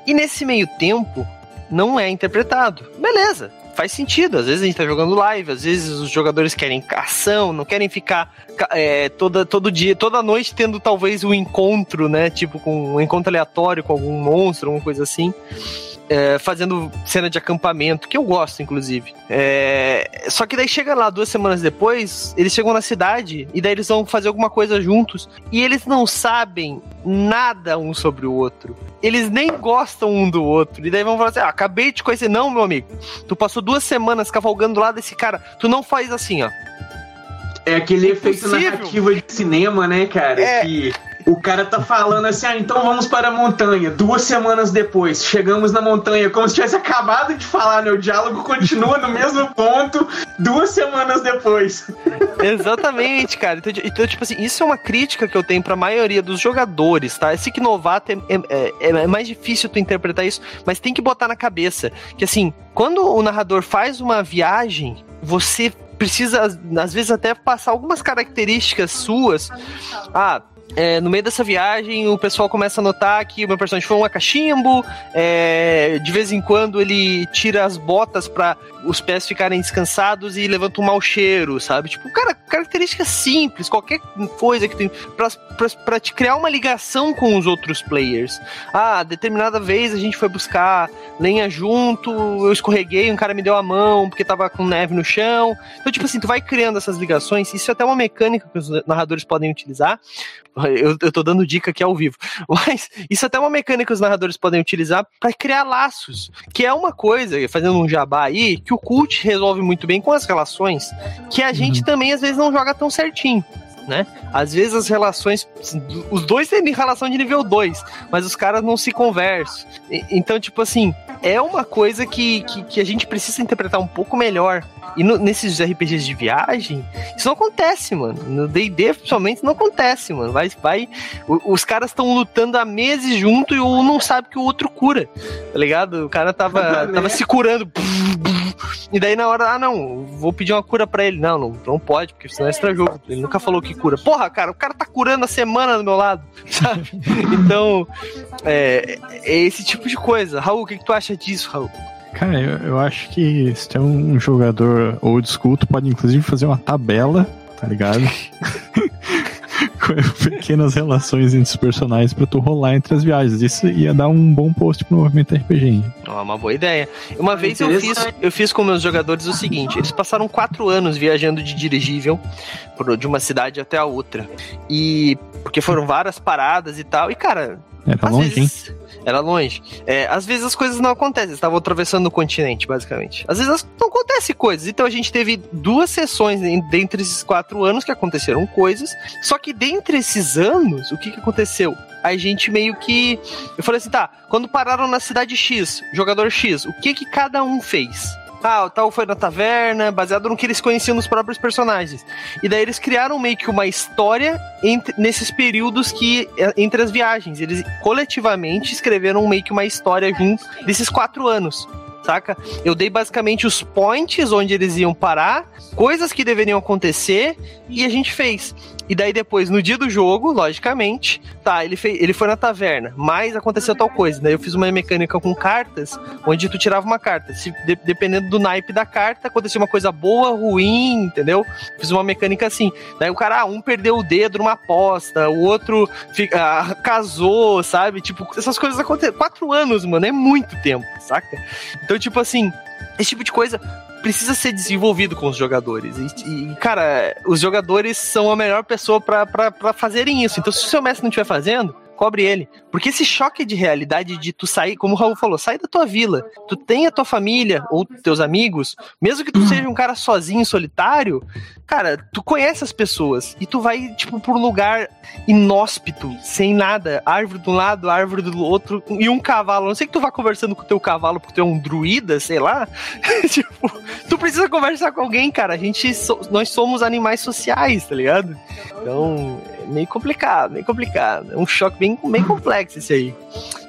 E nesse meio tempo, não é interpretado. Beleza, faz sentido. Às vezes a gente tá jogando live, às vezes os jogadores querem ação, não querem ficar é, toda, todo dia, toda noite tendo talvez um encontro, né? Tipo, com um encontro aleatório com algum monstro, alguma coisa assim é, fazendo cena de acampamento, que eu gosto, inclusive. É, só que daí chega lá duas semanas depois, eles chegam na cidade e daí eles vão fazer alguma coisa juntos e eles não sabem nada um sobre o outro. Eles nem gostam um do outro. E daí vão falar assim: ah, acabei de conhecer. Não, meu amigo. Tu passou duas semanas cavalgando lá desse cara. Tu não faz assim, ó. É aquele efeito narrativo de cinema, né, cara? É. Que o cara tá falando assim, ah, então vamos para a montanha. Duas semanas depois, chegamos na montanha, como se tivesse acabado de falar, né? O diálogo continua no mesmo ponto, duas semanas depois. Exatamente, cara. Então, então, tipo assim, isso é uma crítica que eu tenho pra maioria dos jogadores, tá? Esse que novato é, é, é, é mais difícil tu interpretar isso, mas tem que botar na cabeça que, assim, quando o narrador faz uma viagem, você precisa, às vezes, até passar algumas características suas. Ah, é, no meio dessa viagem, o pessoal começa a notar que o meu personagem foi um cachimbo. É, de vez em quando ele tira as botas para os pés ficarem descansados e levanta um mau cheiro, sabe? Tipo, cara, característica simples, qualquer coisa que tem. Pra, te criar uma ligação com os outros players. Ah, determinada vez a gente foi buscar lenha junto, eu escorreguei, um cara me deu a mão porque tava com neve no chão. Então, tipo assim, tu vai criando essas ligações. Isso é até uma mecânica que os narradores podem utilizar. [laughs] Eu, eu tô dando dica aqui ao vivo. [laughs] Mas isso é até uma mecânica que os narradores podem utilizar para criar laços. Que é uma coisa, fazendo um jabá aí, que o cult resolve muito bem com as relações, que a gente uhum. também às vezes não joga tão certinho. Né? Às vezes as relações. Os dois têm relação de nível 2, mas os caras não se conversam. Então, tipo assim, é uma coisa que, que, que, a gente precisa interpretar um pouco melhor. E no, nesses RPGs de viagem, isso não acontece, mano. No DD, principalmente, não acontece, mano. Vai, vai. Os caras estão lutando há meses junto e um não sabe que o outro cura. Tá ligado? O cara tava, tava se curando. E daí na hora, ah, não, vou pedir uma cura pra ele. Não, não, não pode, porque senão é extra jogo. Ele nunca falou que cura. Porra, cara, o cara tá curando a semana do meu lado, [laughs] sabe? Então, é, é esse tipo de coisa. Raul, o que, que tu acha disso, Raul? Cara, eu, eu acho que se tem um jogador old school, tu pode inclusive fazer uma tabela, tá ligado? [laughs] [laughs] pequenas relações entre os personagens para tu rolar entre as viagens. Isso ia dar um bom post pro movimento RPG. É uma boa ideia. Uma vez eu fiz, eu fiz com meus jogadores o seguinte: eles passaram quatro anos viajando de dirigível de uma cidade até a outra. E porque foram várias paradas e tal. E, cara, era longe, vezes, hein? Era longe. É, às vezes as coisas não acontecem. Eles estavam atravessando o continente, basicamente. Às vezes não acontecem coisas. Então a gente teve duas sessões dentre esses quatro anos que aconteceram coisas. Só que dentre esses anos, o que, que aconteceu? A gente meio que. Eu falei assim, tá, quando pararam na cidade X, jogador X, o que que cada um fez? Ah, tal foi na taverna, baseado no que eles conheciam dos próprios personagens. E daí eles criaram meio que uma história entre, nesses períodos que é, entre as viagens. Eles coletivamente escreveram meio que uma história junto desses quatro anos saca? Eu dei basicamente os points onde eles iam parar, coisas que deveriam acontecer, e a gente fez. E daí depois, no dia do jogo, logicamente, tá, ele, fez, ele foi na taverna, mas aconteceu tal coisa. Daí eu fiz uma mecânica com cartas, onde tu tirava uma carta. Se, de, dependendo do naipe da carta, acontecia uma coisa boa, ruim, entendeu? Fiz uma mecânica assim. Daí o cara, ah, um perdeu o dedo numa aposta, o outro ah, casou, sabe? Tipo, essas coisas acontecem. Quatro anos, mano, é muito tempo, saca? Então, tipo assim, esse tipo de coisa precisa ser desenvolvido com os jogadores. E, e cara, os jogadores são a melhor pessoa para fazerem isso. Então, se o seu mestre não estiver fazendo, cobre ele. Porque esse choque de realidade de tu sair, como o Raul falou, sair da tua vila. Tu tem a tua família ou teus amigos, mesmo que tu uhum. seja um cara sozinho, solitário, cara, tu conhece as pessoas e tu vai, tipo, por um lugar inóspito, sem nada, árvore de um lado, árvore do outro, e um cavalo. Não sei que tu vá conversando com o teu cavalo porque tu é um druida, sei lá. [laughs] tipo, tu precisa conversar com alguém, cara. A gente, so, nós somos animais sociais, tá ligado? Então, meio complicado, meio complicado. É um choque bem, bem complexo esse aí.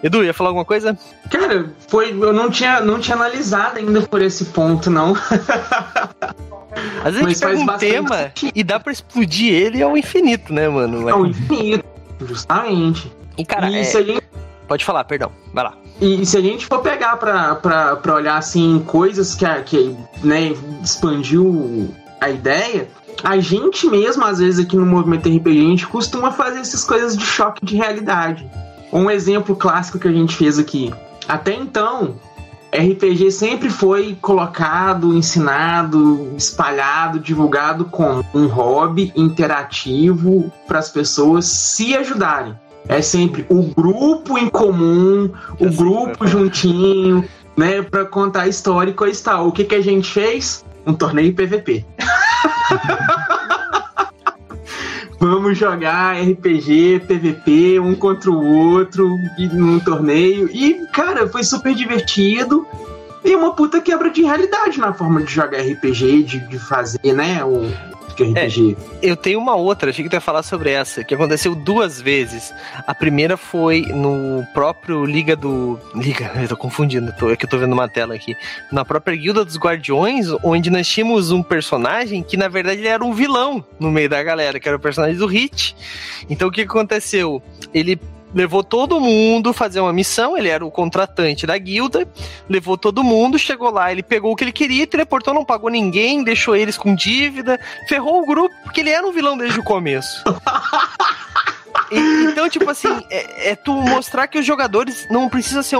Edu, ia falar alguma coisa? Cara, foi, eu não tinha, não tinha analisado ainda por esse ponto, não. [laughs] Às vezes Mas a gente pega um tema sentido. e dá pra explodir ele ao infinito, né, mano? Ao infinito, justamente. E, cara, e é... gente... pode falar, perdão, vai lá. E se a gente for pegar pra, pra, pra olhar, assim, coisas que, que né, expandiu a ideia, a gente mesmo, às vezes, aqui no movimento RPG, a gente costuma fazer essas coisas de choque de realidade. Um exemplo clássico que a gente fez aqui. Até então, RPG sempre foi colocado, ensinado, espalhado, divulgado como um hobby interativo para as pessoas se ajudarem. É sempre o grupo em comum, o grupo juntinho, né, para contar a história e coisa e tal. O que, que a gente fez? Um torneio PVP. [laughs] Vamos jogar RPG, PVP, um contra o outro, num torneio. E, cara, foi super divertido. E uma puta quebra de realidade na forma de jogar RPG, de, de fazer, né? O, RPG. É, eu tenho uma outra, achei que tu ia falar sobre essa, que aconteceu duas vezes. A primeira foi no próprio Liga do. Liga, [laughs] eu tô confundindo, tô, é que eu tô vendo uma tela aqui. Na própria Guilda dos Guardiões, onde nós tínhamos um personagem que na verdade ele era um vilão no meio da galera, que era o personagem do Hit. Então o que aconteceu? Ele levou todo mundo fazer uma missão, ele era o contratante da guilda, levou todo mundo, chegou lá, ele pegou o que ele queria, teleportou, não pagou ninguém, deixou eles com dívida, ferrou o grupo, porque ele era um vilão desde o começo. [laughs] Então, tipo assim, é, é, tu mostrar que os jogadores não precisam ser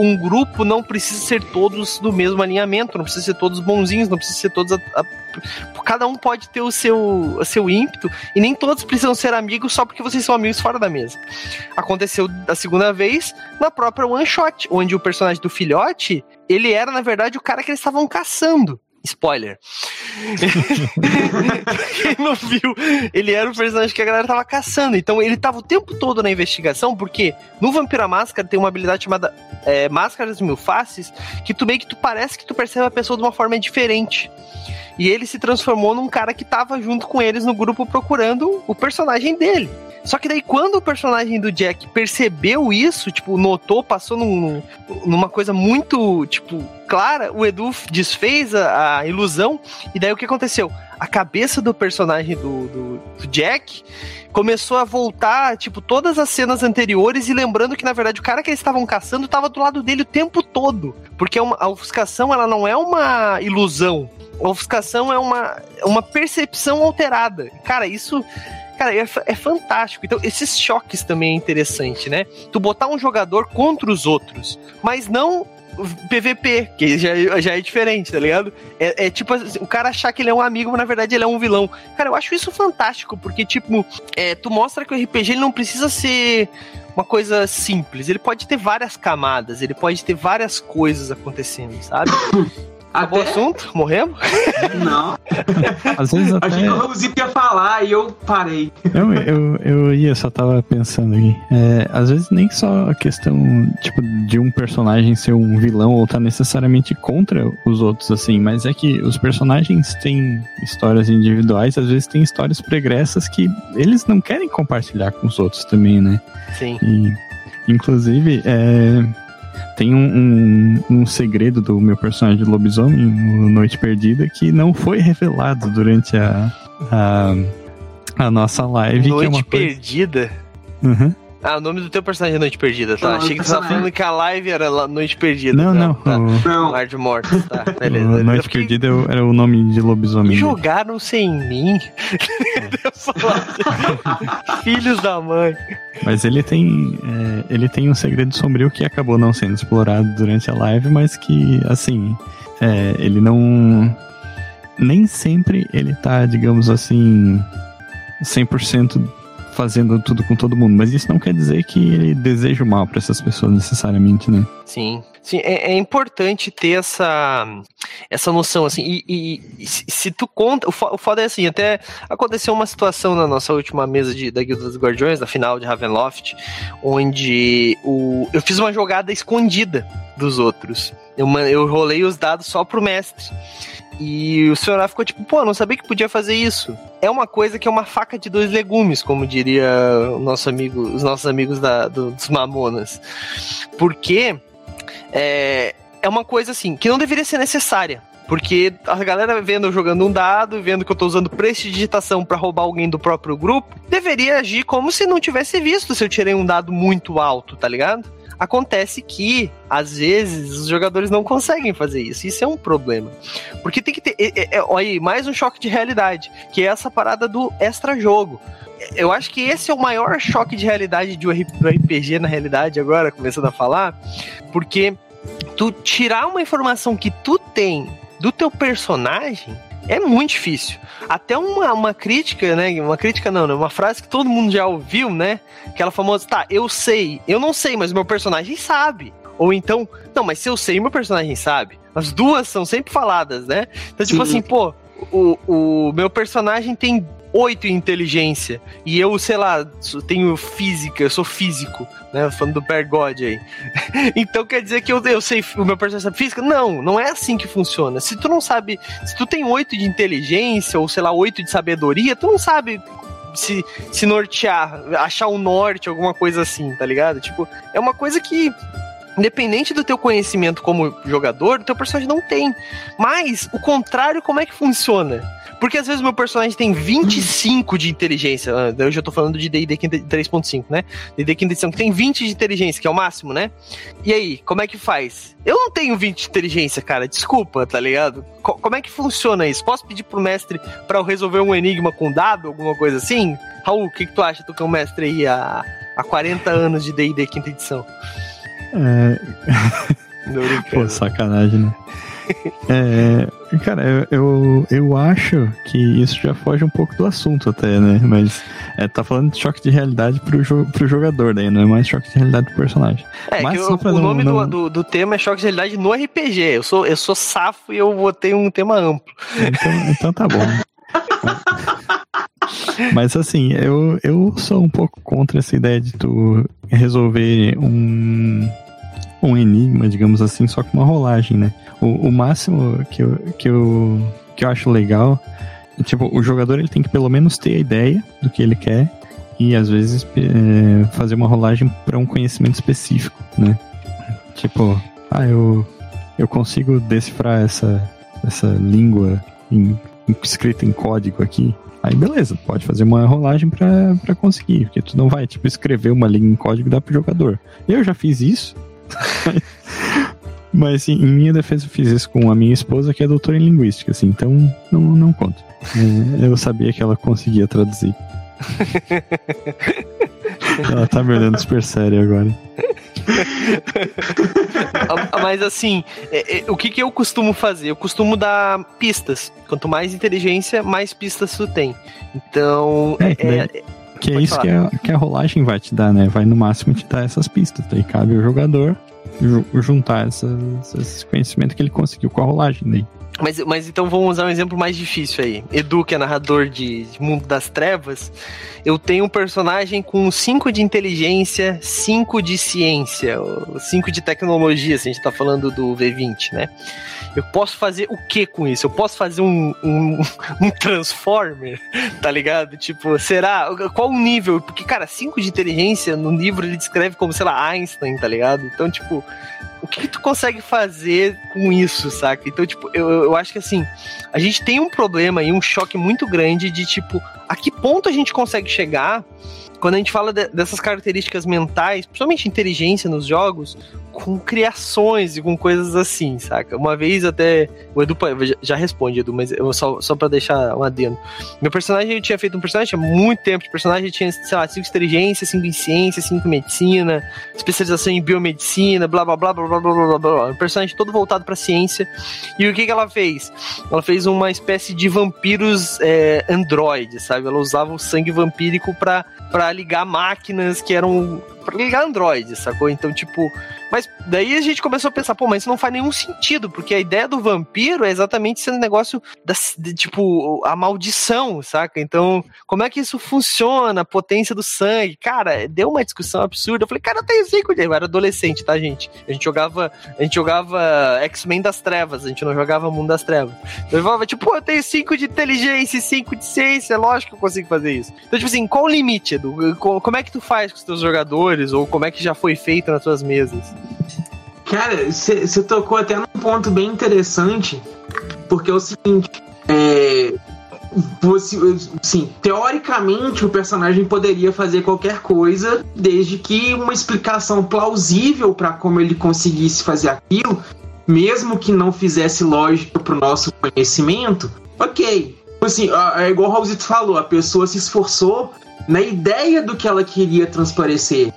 um grupo não precisa ser todos do mesmo alinhamento, não precisa ser todos bonzinhos, não precisa ser todos. A, a, cada um pode ter o seu, o seu ímpeto e nem todos precisam ser amigos só porque vocês são amigos fora da mesa. Aconteceu da segunda vez na própria One Shot, onde o personagem do filhote ele era, na verdade, o cara que eles estavam caçando. Spoiler. [laughs] Quem não viu, ele era o personagem que a galera tava caçando. Então ele tava o tempo todo na investigação, porque no Vampira Máscara tem uma habilidade chamada é, Máscaras Mil Faces, que tu meio que tu parece que tu percebe a pessoa de uma forma diferente. E ele se transformou num cara que tava junto com eles no grupo procurando o personagem dele. Só que daí, quando o personagem do Jack percebeu isso, tipo, notou, passou num, numa coisa muito, tipo, clara, o Edu desfez a, a, ilusão. E daí o que aconteceu? A cabeça do personagem do, do, do Jack começou a voltar, tipo, todas as cenas anteriores e lembrando que, na verdade, o cara que eles estavam caçando estava do lado dele o tempo todo. Porque é uma, a ofuscação, ela não é uma ilusão. A ofuscação é uma, uma percepção alterada. Cara, isso Cara, é, é fantástico. Então, esses choques também é interessante, né? Tu botar um jogador contra os outros, mas não PVP, que já, já é diferente, tá ligado? É, é tipo assim, o cara achar que ele é um amigo, mas na verdade ele é um vilão. Cara, eu acho isso fantástico, porque, tipo, é, tu mostra que o RPG ele não precisa ser uma coisa simples. Ele pode ter várias camadas, ele pode ter várias coisas acontecendo, sabe? [coughs] Acabou até... o assunto? Morremos? [laughs] Não. Às vezes até... Achei que o Raulzito ia falar e eu parei. Eu, eu, eu ia, só tava pensando aqui. É, às vezes nem só a questão, tipo, de um personagem ser um vilão ou tá necessariamente contra os outros, assim, mas é que os personagens têm histórias individuais, às vezes têm histórias pregressas que eles não querem compartilhar com os outros também, né? Sim. E, inclusive, é, tem um, um, um, segredo do meu personagem de lobisomem, no Noite Perdida, que não foi revelado durante a, a, a nossa live. Noite que é Perdida? Coisa... Uhum. Ah, o nome do teu personagem é Noite Perdida, tá? Não, Achei que você tava falando que a live era Noite Perdida. Não, não. Tá. O... Não. Lar de Mortos, tá. Beleza. O Noite fiquei... Perdida era o nome de lobisomem. Jogaram sem mim. [laughs] Filhos da mãe. Mas ele tem, é, ele tem um segredo sombrio que acabou não sendo explorado durante a live, mas que, assim, é, ele não. Nem sempre ele tá, digamos assim, 100% fazendo tudo com todo mundo, mas isso não quer dizer que ele deseja o mal para essas pessoas necessariamente, né? Sim, sim, é, é, importante ter essa essa noção assim. E, e, e se, tu conta, o, foda é assim, até aconteceu uma situação na nossa última mesa de, da Guilda dos Guardiões, da final de Ravenloft, onde o, eu fiz uma jogada escondida dos outros. Eu, eu rolei os dados só pro mestre. E o senhor ficou tipo, pô, não sabia que podia fazer isso. É uma coisa que é uma faca de dois legumes, como diria nosso amigo, os nossos amigos da, do, dos Mamonas. Porque é, é uma coisa assim, que não deveria ser necessária. Porque a galera vendo jogando um dado, vendo que eu tô usando prestidigitação para roubar alguém do próprio grupo, deveria agir como se não tivesse visto se eu tirei um dado muito alto, tá ligado? Acontece que, às vezes, os jogadores não conseguem fazer isso. Isso é um problema. Porque tem que ter. É, é, olha aí, mais um choque de realidade, que é essa parada do extra-jogo. Eu acho que esse é o maior choque de realidade de um RPG, na realidade, agora, começando a falar, porque tu tirar uma informação que tu tem do teu personagem é muito difícil. Até uma, uma crítica, né? Uma crítica não, né? Uma frase que todo mundo já ouviu, né? Aquela famosa, tá, eu sei, eu não sei, mas o meu personagem sabe. Ou então, não, mas se eu sei, meu personagem sabe. As duas são sempre faladas, né? Então, tipo Sim. assim, pô, o, o meu personagem tem 8 em inteligência. E eu, sei lá, tenho física, eu sou físico, né? Falando do Pergod aí. [laughs] então quer dizer que eu, eu sei, o meu personagem sabe física? Não, não é assim que funciona. Se tu não sabe, se tu tem 8 de inteligência, ou sei lá, 8 de sabedoria, tu não sabe se, se nortear, achar o norte, alguma coisa assim, tá ligado? Tipo, é uma coisa que independente do teu conhecimento como jogador, o teu personagem não tem. Mas o contrário, como é que funciona? Porque às vezes meu personagem tem 25 de inteligência. Ah, eu já tô falando de D&D 3.5, né? D&D quinta edição, que tem 20 de inteligência, que é o máximo, né? E aí, como é que faz? Eu não tenho 20 de inteligência, cara. Desculpa, tá ligado? Co como é que funciona isso? Posso pedir pro mestre para eu resolver um enigma com dado, alguma coisa assim? Raul, o que, que tu acha? Tu que é um mestre aí há, há 40 anos de D&D quinta edição. É... [laughs] Pô, sacanagem, né? [laughs] É, cara, eu, eu, eu, acho que isso já foge um pouco do assunto até, né? Mas é, tá falando de choque de realidade pro, jo pro jogador daí, não é mais choque de realidade pro personagem. É, Mas, o, o nome não... do, do, do, tema é choque de realidade no RPG. Eu sou, eu sou safo e eu botei um tema amplo. Então, então tá bom. [laughs] Mas assim, eu, eu sou um pouco contra essa ideia de tu resolver um, um enigma, digamos assim, só com uma rolagem, né? O, o máximo que eu, que, eu, que eu acho legal, tipo, o jogador ele tem que pelo menos ter a ideia do que ele quer e às vezes é, fazer uma rolagem para um conhecimento específico, né? Tipo, ah, eu, eu consigo decifrar essa, essa língua em, escrita em código aqui. Aí beleza, pode fazer uma rolagem para conseguir, porque tu não vai, tipo, escrever uma língua em código e dar pro jogador. Eu já fiz isso, [laughs] Mas assim, em minha defesa eu fiz isso com a minha esposa, que é doutora em linguística, assim, então não, não conto. É, eu sabia que ela conseguia traduzir. [laughs] ela tá me olhando super sério agora. Mas assim, é, é, o que, que eu costumo fazer? Eu costumo dar pistas. Quanto mais inteligência, mais pistas tu tem. Então. É, é que é isso que a, que a rolagem vai te dar, né? Vai no máximo te dar essas pistas. Daí cabe ao jogador juntar essas, esse conhecimento que ele conseguiu com a rolagem daí. Mas, mas então vamos usar um exemplo mais difícil aí. Edu, que é narrador de Mundo das Trevas, eu tenho um personagem com 5 de inteligência, 5 de ciência, 5 de tecnologia, se a gente tá falando do V20, né? Eu posso fazer o que com isso? Eu posso fazer um, um, [laughs] um Transformer, tá ligado? Tipo, será? Qual o nível? Porque, cara, 5 de inteligência no livro ele descreve como, sei lá, Einstein, tá ligado? Então, tipo, que, que, tu consegue fazer com isso, saca? Então, tipo, eu, eu acho que assim, a gente tem um problema e um choque muito grande de, tipo, a que ponto a gente consegue chegar quando a gente fala de, dessas características mentais, principalmente inteligência nos jogos, com criações e com coisas assim, saca? Uma vez até. O Edu já, responde, Edu, mas eu só, só pra deixar um adendo. Meu personagem, eu tinha feito um personagem, tinha muito tempo de personagem, eu tinha, sei lá, 5 inteligência, 5 em ciência, 5 em medicina, especialização em biomedicina, blá blá blá blá blá blá blá blá. Um personagem todo voltado pra ciência. E o que, que ela fez? Ela fez uma espécie de vampiros é, android, sabe? Ela usava o sangue vampírico pra, pra ligar máquinas que eram. Pra ligar androides, sacou? Então, tipo mas daí a gente começou a pensar, pô, mas isso não faz nenhum sentido, porque a ideia do vampiro é exatamente esse negócio da, de, tipo, a maldição, saca? Então, como é que isso funciona? A potência do sangue. Cara, deu uma discussão absurda. Eu falei, cara, eu tenho cinco. Eu era adolescente, tá, gente? A gente jogava. A gente jogava X-Men das Trevas, a gente não jogava Mundo das Trevas. Eu falava, tipo, eu tenho cinco de inteligência e cinco de ciência, lógico que eu consigo fazer isso. Então, tipo assim, qual o limite, Edu? Como é que tu faz com os teus jogadores? Ou como é que já foi feito nas tuas mesas? Cara, você tocou até num ponto bem interessante, porque é o seguinte, é, você, sim, teoricamente o personagem poderia fazer qualquer coisa, desde que uma explicação plausível para como ele conseguisse fazer aquilo, mesmo que não fizesse lógica para o nosso conhecimento, ok. Assim, é igual o Raulzito falou, a pessoa se esforçou na ideia do que ela queria transparecer.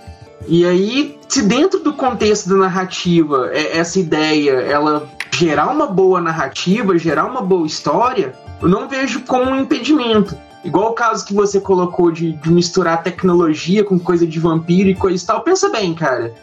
E aí, se dentro do contexto da narrativa, é, essa ideia, ela gerar uma boa narrativa, gerar uma boa história, eu não vejo como um impedimento. Igual o caso que você colocou de, de misturar tecnologia com coisa de vampiro e coisa e tal. Pensa bem, cara.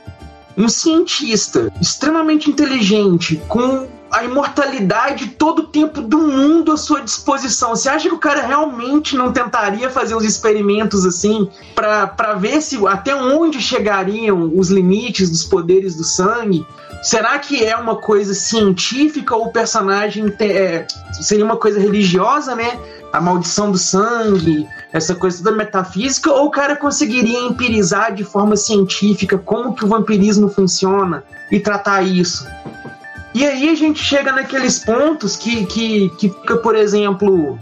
Um cientista extremamente inteligente, com a imortalidade todo o tempo do mundo à sua disposição. Você acha que o cara realmente não tentaria fazer os experimentos assim para ver se até onde chegariam os limites dos poderes do sangue? Será que é uma coisa científica ou o personagem é, seria uma coisa religiosa, né? A maldição do sangue, essa coisa da metafísica, ou o cara conseguiria empirizar de forma científica como que o vampirismo funciona e tratar isso? E aí a gente chega naqueles pontos que, que, que fica, por exemplo.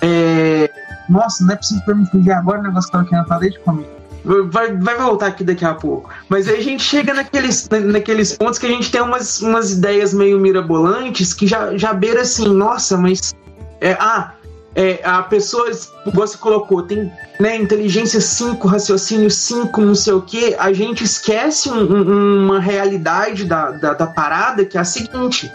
É... Nossa, não é preciso pra me fugir agora o negócio que eu querendo falar desde comigo. Vai, vai voltar aqui daqui a pouco. Mas aí a gente chega naqueles, naqueles pontos que a gente tem umas, umas ideias meio mirabolantes que já, já beira assim, nossa, mas. É, ah, é, a pessoa, você colocou, tem né, inteligência 5, raciocínio 5, não sei o que, a gente esquece um, um, uma realidade da, da, da, parada que é a seguinte: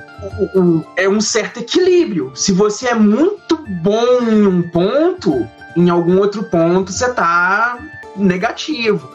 é um certo equilíbrio. Se você é muito bom em um ponto, em algum outro ponto você tá negativo.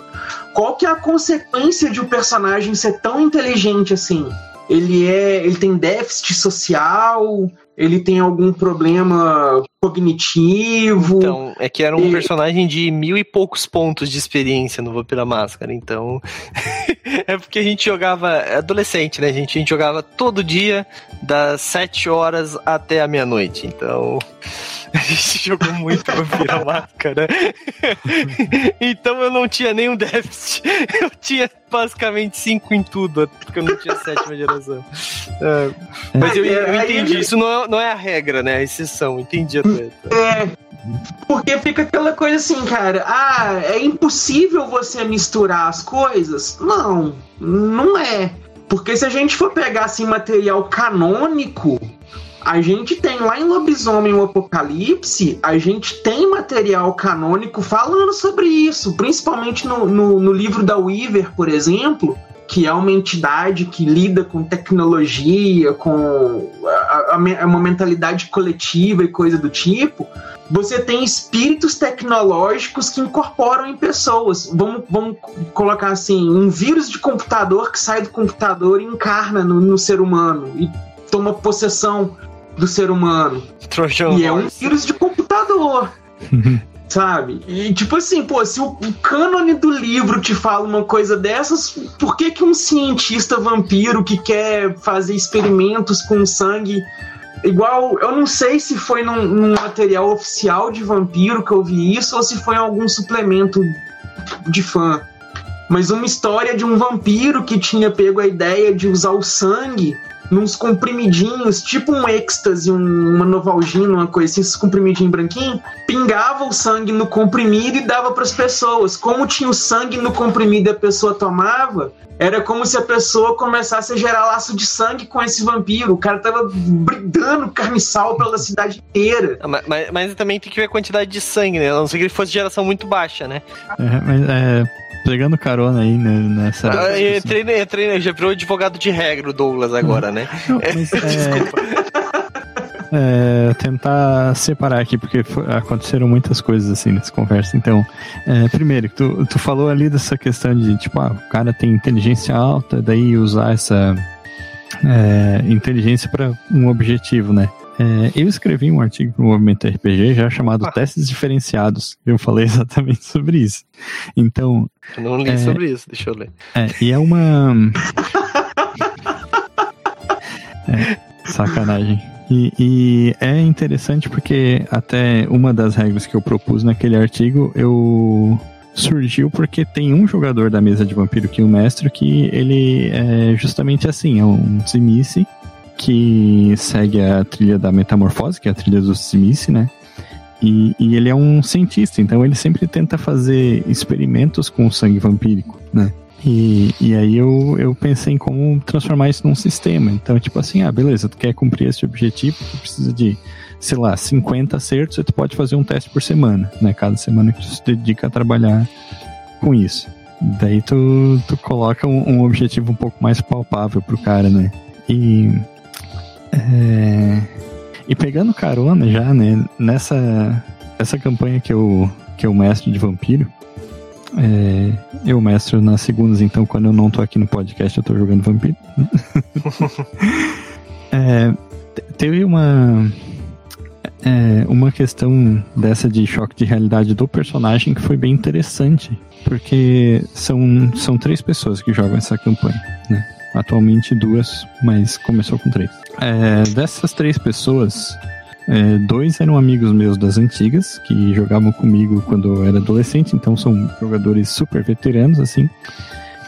Qual que é a consequência de o um personagem ser tão inteligente assim? Ele é, ele tem déficit social, ele tem algum problema cognitivo. Então, é que era um e... personagem de mil e poucos pontos de experiência no Vampira Máscara, então. [laughs] é porque a gente jogava. É adolescente, né, gente? A gente jogava todo dia, das sete horas até a meia-noite, então. [laughs] A gente jogou muito Vampira Máscara. [laughs] então eu não tinha nenhum déficit. Eu tinha basicamente cinco em tudo, porque eu não tinha [laughs] sétima geração. É, mas eu, eu entendi, isso não é, não é a regra, né? A exceção, entendi a treta. É. Porque fica aquela coisa assim, cara. Ah, é impossível você misturar as coisas? Não, não é. Porque se a gente for pegar assim material canônico, a gente tem lá em Lobisomem o Apocalipse, a gente tem material canônico falando sobre isso, principalmente no, no, no livro da Weaver, por exemplo, que é uma entidade que lida com tecnologia, com a, a, uma mentalidade coletiva e coisa do tipo, você tem espíritos tecnológicos que incorporam em pessoas. Vamos, vamos colocar assim: um vírus de computador que sai do computador e encarna no, no ser humano e toma possessão do ser humano. Trojan e é um vírus de computador. [laughs] sabe? E tipo assim, pô, se o, o cânone do livro te fala uma coisa dessas, por que que um cientista vampiro que quer fazer experimentos com sangue igual, eu não sei se foi num, num material oficial de vampiro que eu vi isso ou se foi em algum suplemento de fã. mas uma história de um vampiro que tinha pego a ideia de usar o sangue nos comprimidinhos, tipo um êxtase, um, uma novalgina, uma coisa assim, esses comprimidinhos branquinhos, pingava o sangue no comprimido e dava para as pessoas. Como tinha o sangue no comprimido e a pessoa tomava, era como se a pessoa começasse a gerar laço de sangue com esse vampiro. O cara tava brigando carniçal pela cidade inteira. Ah, mas, mas, mas, também tem que ver a quantidade de sangue, né? A não ser que ele fosse geração muito baixa, né? É, mas é, pegando carona aí né, nessa. Ah, eu entrei, entrei, já virou advogado de regra o Douglas agora, né? [laughs] Não, mas, [laughs] é... Desculpa. É, tentar separar aqui, porque aconteceram muitas coisas assim nessa conversa. Então, é, primeiro, tu, tu falou ali dessa questão de, tipo, ah, o cara tem inteligência alta, daí usar essa é, inteligência para um objetivo, né? É, eu escrevi um artigo para o Movimento RPG já chamado ah. Testes Diferenciados. Eu falei [laughs] exatamente sobre isso. Então. Eu não li é, sobre isso, deixa eu ler. É, e é uma. [laughs] é, sacanagem. E, e, é interessante porque até uma das regras que eu propus naquele artigo eu surgiu porque tem um jogador da mesa de vampiro que é o mestre que ele é justamente assim, é um Zimice que segue a trilha da metamorfose, que é a trilha do Simice, né? E, e, ele é um cientista, então ele sempre tenta fazer experimentos com sangue vampírico, né? E, e aí eu, eu pensei em como transformar isso num sistema. Então, tipo assim, ah, beleza, tu quer cumprir esse objetivo, tu precisa de, sei lá, 50 acertos, tu pode fazer um teste por semana, né? Cada semana que tu se dedica a trabalhar com isso. Daí tu, tu coloca um, um objetivo um pouco mais palpável pro cara, né? E é... E pegando carona já, né, nessa essa campanha que eu, que eu mestre de vampiro, é, eu mestro nas segundas, então quando eu não tô aqui no podcast eu tô jogando vampiro. [laughs] é, teve uma é, uma questão dessa de choque de realidade do personagem que foi bem interessante, porque são, são três pessoas que jogam essa campanha, né? Atualmente duas, mas começou com três. É, dessas três pessoas, é, dois eram amigos meus das antigas, que jogavam comigo quando eu era adolescente, então são jogadores super veteranos, assim.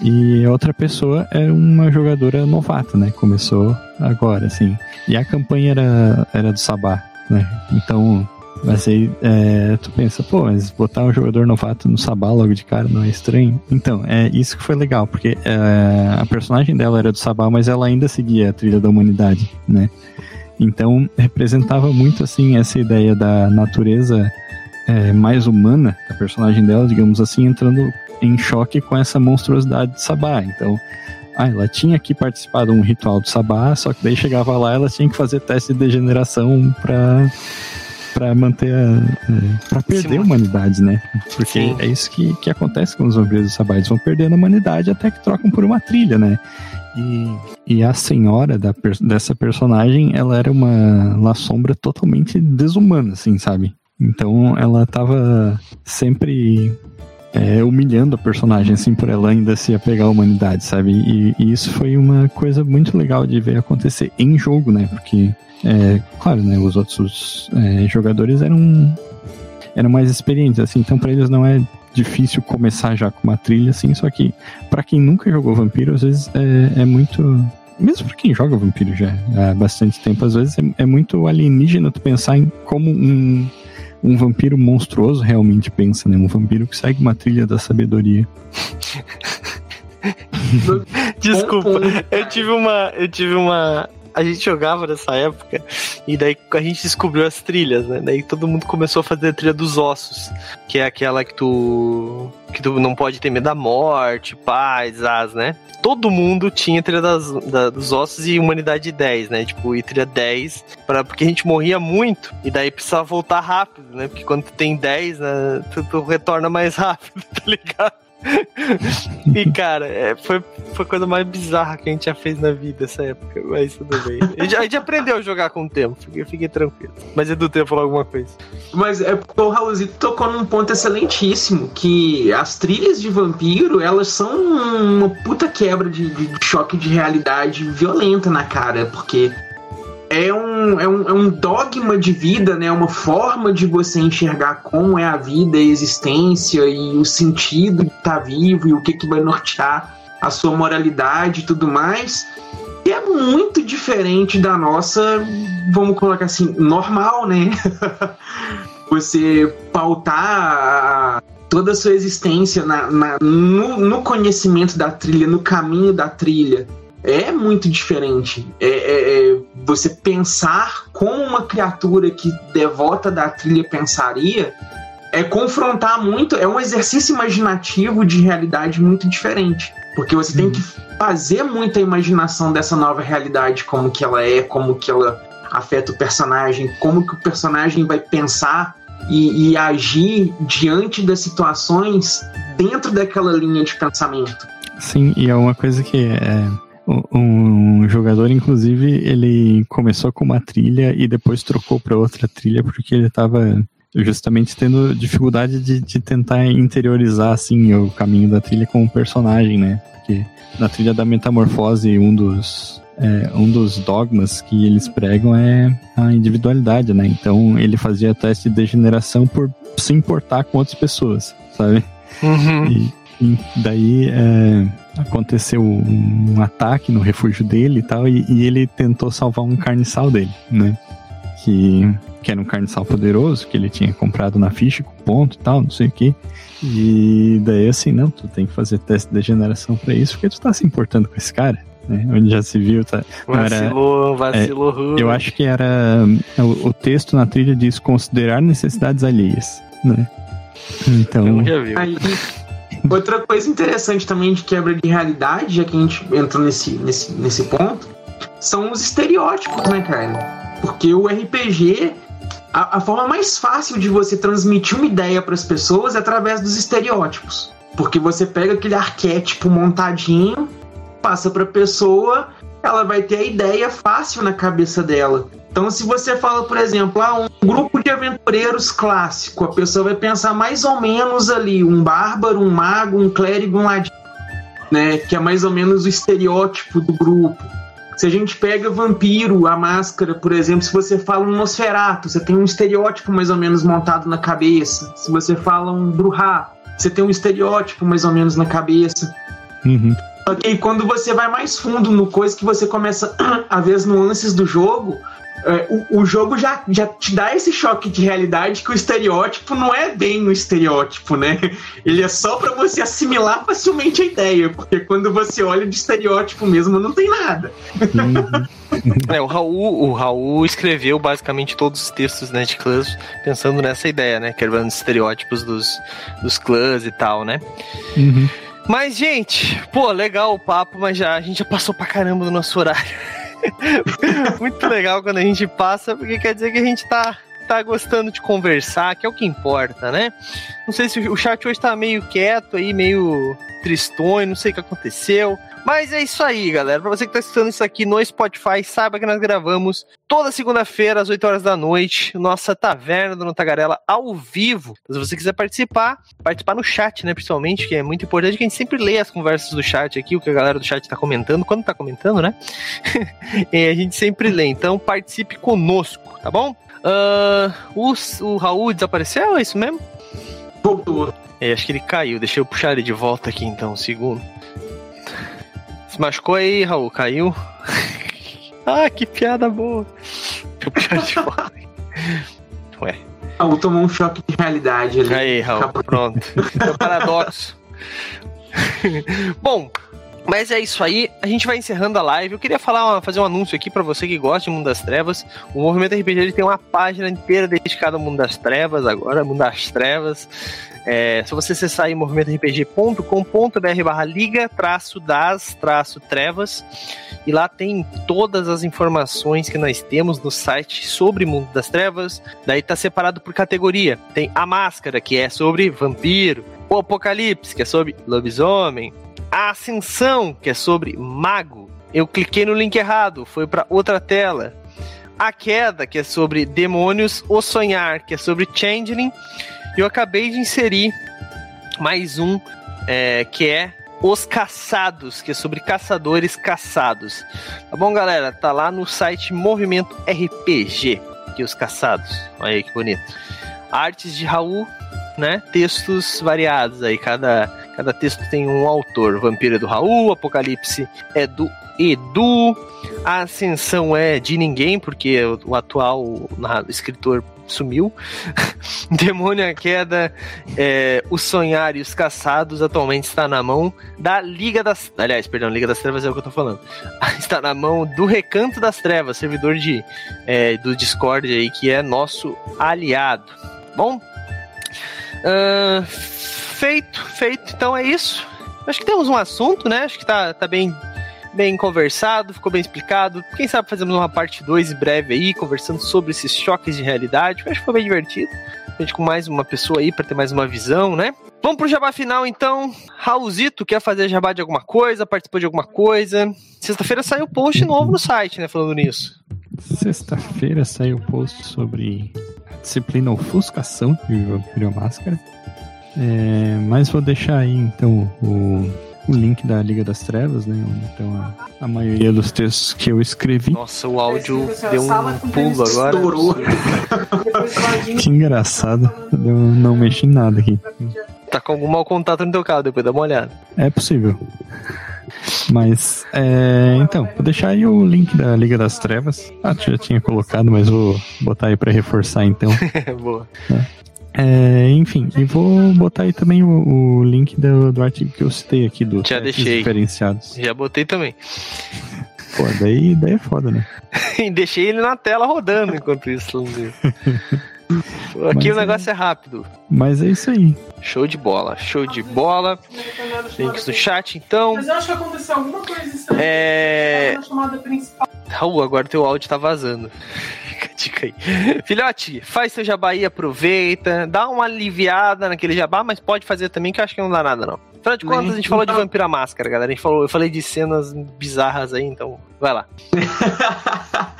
E a outra pessoa é uma jogadora novata, né? Começou agora, assim. E a campanha era, era do Sabá, né? Então mas aí é, tu pensa, pô, mas botar um jogador novato no Sabá logo de cara não é estranho? Então, é isso que foi legal, porque é, a personagem dela era do Sabá, mas ela ainda seguia a trilha da humanidade, né? Então representava muito assim essa ideia da natureza é, mais humana da personagem dela, digamos assim, entrando em choque com essa monstruosidade de Sabá. Então, ah, ela tinha que participar de um ritual do Sabá, só que daí chegava lá ela tinha que fazer teste de degeneração para para manter a. Para perder Sim. a humanidade, né? Porque Sim. é isso que, que acontece com os vampiros do Sabá. Eles vão perdendo a humanidade até que trocam por uma trilha, né? E, e a senhora da, dessa personagem, ela era uma La Sombra totalmente desumana, assim, sabe? Então ela tava sempre é, humilhando a personagem, assim, por ela ainda se apegar à humanidade, sabe? E, e, isso foi uma coisa muito legal de ver acontecer em jogo, né? Porque é, claro, né, os outros é, jogadores eram, eram mais experientes, assim, então para eles não é difícil começar já com uma trilha, assim, só que para quem nunca jogou Vampiro, às vezes é, é muito mesmo para quem joga vampiro já há bastante tempo, às vezes é, é, muito alienígena tu pensar em como um, um vampiro monstruoso realmente pensa, né? Um vampiro que segue uma trilha da sabedoria. [laughs] Desculpa, eu tive uma, eu tive uma, a gente jogava nessa época e daí a gente descobriu as trilhas, né? Daí todo mundo começou a fazer a trilha dos ossos, que é aquela que tu que tu não pode ter medo da morte, paz, as, né? Todo mundo tinha trilha das, da, dos ossos e humanidade 10, né? Tipo, e trilha 10, pra, porque a gente morria muito e daí precisava voltar rápido, né? Porque quando tu tem 10, né, tu, tu retorna mais [laughs] rápido, tá ligado? [laughs] e, cara, é, foi, foi a coisa mais bizarra que a gente já fez na vida essa época. Mas tudo bem. A gente, a gente aprendeu a jogar com o tempo. Fiquei, fiquei tranquilo. Mas Edu, tem falar alguma coisa. Mas é, o Raulzito tocou num ponto excelentíssimo. Que as trilhas de vampiro, elas são uma puta quebra de, de choque de realidade violenta na cara. Porque é um, é, um, é um dogma de vida, né? Uma forma de você enxergar como é a vida, a existência e o sentido de estar vivo e o que, que vai nortear a sua moralidade e tudo mais. E é muito diferente da nossa, vamos colocar assim, normal, né? [laughs] você pautar toda a sua existência na, na no, no, conhecimento da trilha, no caminho da trilha, é muito diferente. É, é, é, você pensar como uma criatura que devota da trilha pensaria é confrontar muito, é um exercício imaginativo de realidade muito diferente. Porque você tem que fazer muita imaginação dessa nova realidade, como que ela é, como que ela afeta o personagem, como que o personagem vai pensar e, e agir diante das situações dentro daquela linha de pensamento. Sim, e é uma coisa que é, um jogador, inclusive, ele começou com uma trilha e depois trocou para outra trilha porque ele estava justamente tendo dificuldade de, de, tentar interiorizar assim o caminho da trilha com o personagem, né? Porque na trilha da metamorfose um dos é, um dos dogmas que eles pregam é a individualidade, né? Então ele fazia teste de degeneração por se importar com outras pessoas, sabe? Uhum. E, e, daí é, aconteceu um ataque no refúgio dele e tal, e, e, ele tentou salvar um carniçal dele, né? Que, que era um carniçal poderoso, que ele tinha comprado na ficha com ponto e tal, não sei o que. E daí assim, não, tu tem que fazer teste de degeneração para isso, porque tu tá se importando com esse cara né? Onde já se viu, tá? Vacilou, era, vacilou. É, eu acho que era. O, o, texto na trilha diz considerar necessidades alheias, né? Então. já viu. Outra coisa interessante também de quebra de realidade, já que a gente entrou nesse, nesse, nesse ponto, são os estereótipos, né, cara? Porque o RPG a, a, forma mais fácil de você transmitir uma ideia para as pessoas é através dos estereótipos. Porque você pega aquele arquétipo montadinho passa para a pessoa, ela vai ter a ideia fácil na cabeça dela. Então, se você fala, por exemplo, ah, um grupo de aventureiros clássico, a pessoa vai pensar mais ou menos ali um bárbaro, um mago, um clérigo, um ladino, né? Que é mais ou menos o estereótipo do grupo. Se a gente pega vampiro, a máscara, por exemplo, se você fala um Nosferatu, você tem um estereótipo mais ou menos montado na cabeça. Se você fala um Bruhá, você tem um estereótipo mais ou menos na cabeça. Uhum. E quando você vai mais fundo no coisa que você começa [clears throat] a ver as nuances do jogo, é, o, o, jogo já, já te dá esse choque de realidade que o estereótipo não é bem o estereótipo, né? [laughs] Ele é só para você assimilar facilmente a ideia, porque quando você olha de estereótipo mesmo, não tem nada. [laughs] é, o Raul, o Raul escreveu basicamente todos os textos né, de clãs pensando nessa ideia, né? Quebrando os estereótipos dos, dos clãs e tal, né? Uhum. Mas, gente, pô, legal o papo, mas já a gente já passou pra caramba do nosso horário. [laughs] Muito legal quando a gente passa, porque quer dizer que a gente tá, tá gostando de conversar, que é o que importa, né? Não sei se o chat hoje tá meio quieto aí, meio tristonho, não sei o que aconteceu. Mas é isso aí, galera. Pra você que tá assistindo isso aqui no Spotify, saiba que nós gravamos toda segunda-feira, às 8 horas da noite, nossa taverna do Tagarela ao vivo. Então, se você quiser participar, participar no chat, né? Principalmente, que é muito importante que a gente sempre lê as conversas do chat aqui, o que a galera do chat tá comentando, quando tá comentando, né? e [laughs] a gente sempre lê. Então, participe conosco, tá bom? Uh, o, o Raul desapareceu, é isso mesmo? Voltou. É, acho que ele caiu. Deixa eu puxar ele de volta aqui então, um segundo. Se machucou aí, Raul? Caiu? [laughs] ah, que piada boa. Deixa eu puxar de volta. Ué. Raul tomou um choque de realidade ali. Aí, Raul, pronto. É [laughs] um paradoxo. [laughs] Bom, mas é isso aí, a gente vai encerrando a live. Eu queria falar, fazer um anúncio aqui para você que gosta de Mundo das Trevas. O Movimento RPG ele tem uma página inteira dedicada ao Mundo das Trevas, agora Mundo das Trevas. É, se você acessar aí movimentorpg.com.br barra liga traço das traço trevas e lá tem todas as informações que nós temos no site sobre Mundo das Trevas. Daí tá separado por categoria. Tem a máscara, que é sobre vampiro, o Apocalipse, que é sobre lobisomem, a Ascensão, que é sobre mago. Eu cliquei no link errado, foi para outra tela. A Queda, que é sobre demônios, o Sonhar, que é sobre Changeling, eu acabei de inserir mais um é, que é Os Caçados, que é sobre caçadores caçados. Tá bom, galera? Tá lá no site Movimento RPG, que Os Caçados. Olha aí que bonito. Artes de Raul, né? Textos variados aí, cada, cada texto tem um autor. Vampiro é do Raul, Apocalipse é do Edu, a Ascensão é de ninguém, porque o, atual escritor sumiu. [laughs] Demônio a Queda, é, O Sonhar e os Caçados atualmente está na mão da Liga das. Aliás, perdão, Liga das Trevas é o que eu tô falando. [laughs] Está na mão do Recanto das Trevas, servidor de, é, do Discord aí, que é nosso aliado. Bom, uh, feito, feito. Então é isso. Acho que temos um assunto, né? Acho que tá, tá bem bem conversado, ficou bem explicado. Quem sabe fazemos uma parte 2 em breve aí, conversando sobre esses choques de realidade. Acho que ficou bem divertido. A gente com mais uma pessoa aí para ter mais uma visão, né? Vamos pro jabá final então. Raulzito quer fazer jabá de alguma coisa, participou de alguma coisa. Sexta-feira saiu post novo no site, né? Falando nisso. Sexta-feira saiu post sobre disciplina ofuscação de Vampiro Máscara. É, mas vou deixar aí então o o link da Liga das Trevas, né? Onde estão a, a maioria dos textos que eu escrevi. Nossa, o áudio deu um pulo agora. Estourou. que engraçado. Eu não mexi em nada aqui. Tá com algum mau contato no teu carro, depois dá uma olhada. É possível. Mas, é, então, vou deixar aí o link da Liga das Trevas. Ah, já tinha colocado, mas vou botar aí para reforçar então. [laughs] Boa. É. É, enfim, e vou botar aí também o, o link do, do, artigo que eu citei aqui do Já deixei. diferenciados. Já botei também. Pô, daí, daí é foda, né? e [laughs] deixei ele na tela rodando enquanto isso. [laughs] Aqui mas o negócio é... é rápido. Mas é isso aí. Show de bola, show de bola. Links no chat, então. Mas eu acho que aconteceu alguma coisa estranha. É. Raul, agora teu áudio tá vazando [laughs] dica aí. Filhote, faz seu jabá e aproveita, dá uma aliviada naquele jabá, mas pode fazer também, que eu acho que não dá nada, não. Afinal de contas, a gente falou de Vampira Máscara, galera. A gente falou, eu falei de cenas bizarras aí, então vai lá. [laughs]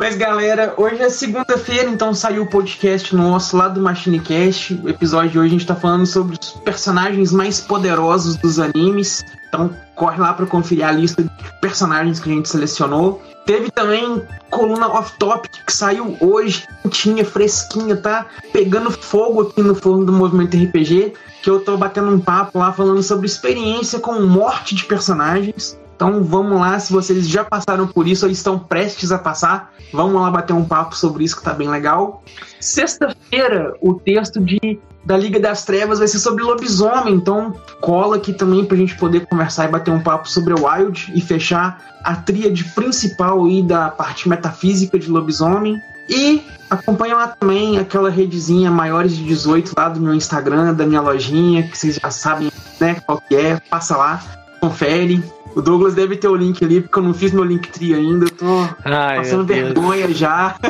Mas galera, hoje é segunda-feira, então saiu o podcast nosso lá do MachineCast. O episódio de hoje a gente tá falando sobre os personagens mais poderosos dos animes. Então corre lá para conferir a lista de personagens que a gente selecionou. Teve também coluna off-topic que saiu hoje, tinha fresquinha, tá pegando fogo aqui no forno do Movimento RPG, que eu tô batendo um papo lá falando sobre experiência com morte de personagens. Então vamos lá, se vocês já passaram por isso ou estão prestes a passar, vamos lá bater um papo sobre isso que tá bem legal. Sexta-feira, o texto de da Liga das Trevas vai ser sobre lobisomem, então cola aqui também pra gente poder conversar e bater um papo sobre o Wild e fechar a tríade principal aí da parte metafísica de lobisomem. E acompanha lá também aquela redezinha maiores de 18 lá do meu Instagram, da minha lojinha, que vocês já sabem né, qual que é, passa lá, confere. O Douglas deve ter o link ali, porque eu não fiz meu Linktree ainda, eu tô Ai, passando vergonha já. [laughs]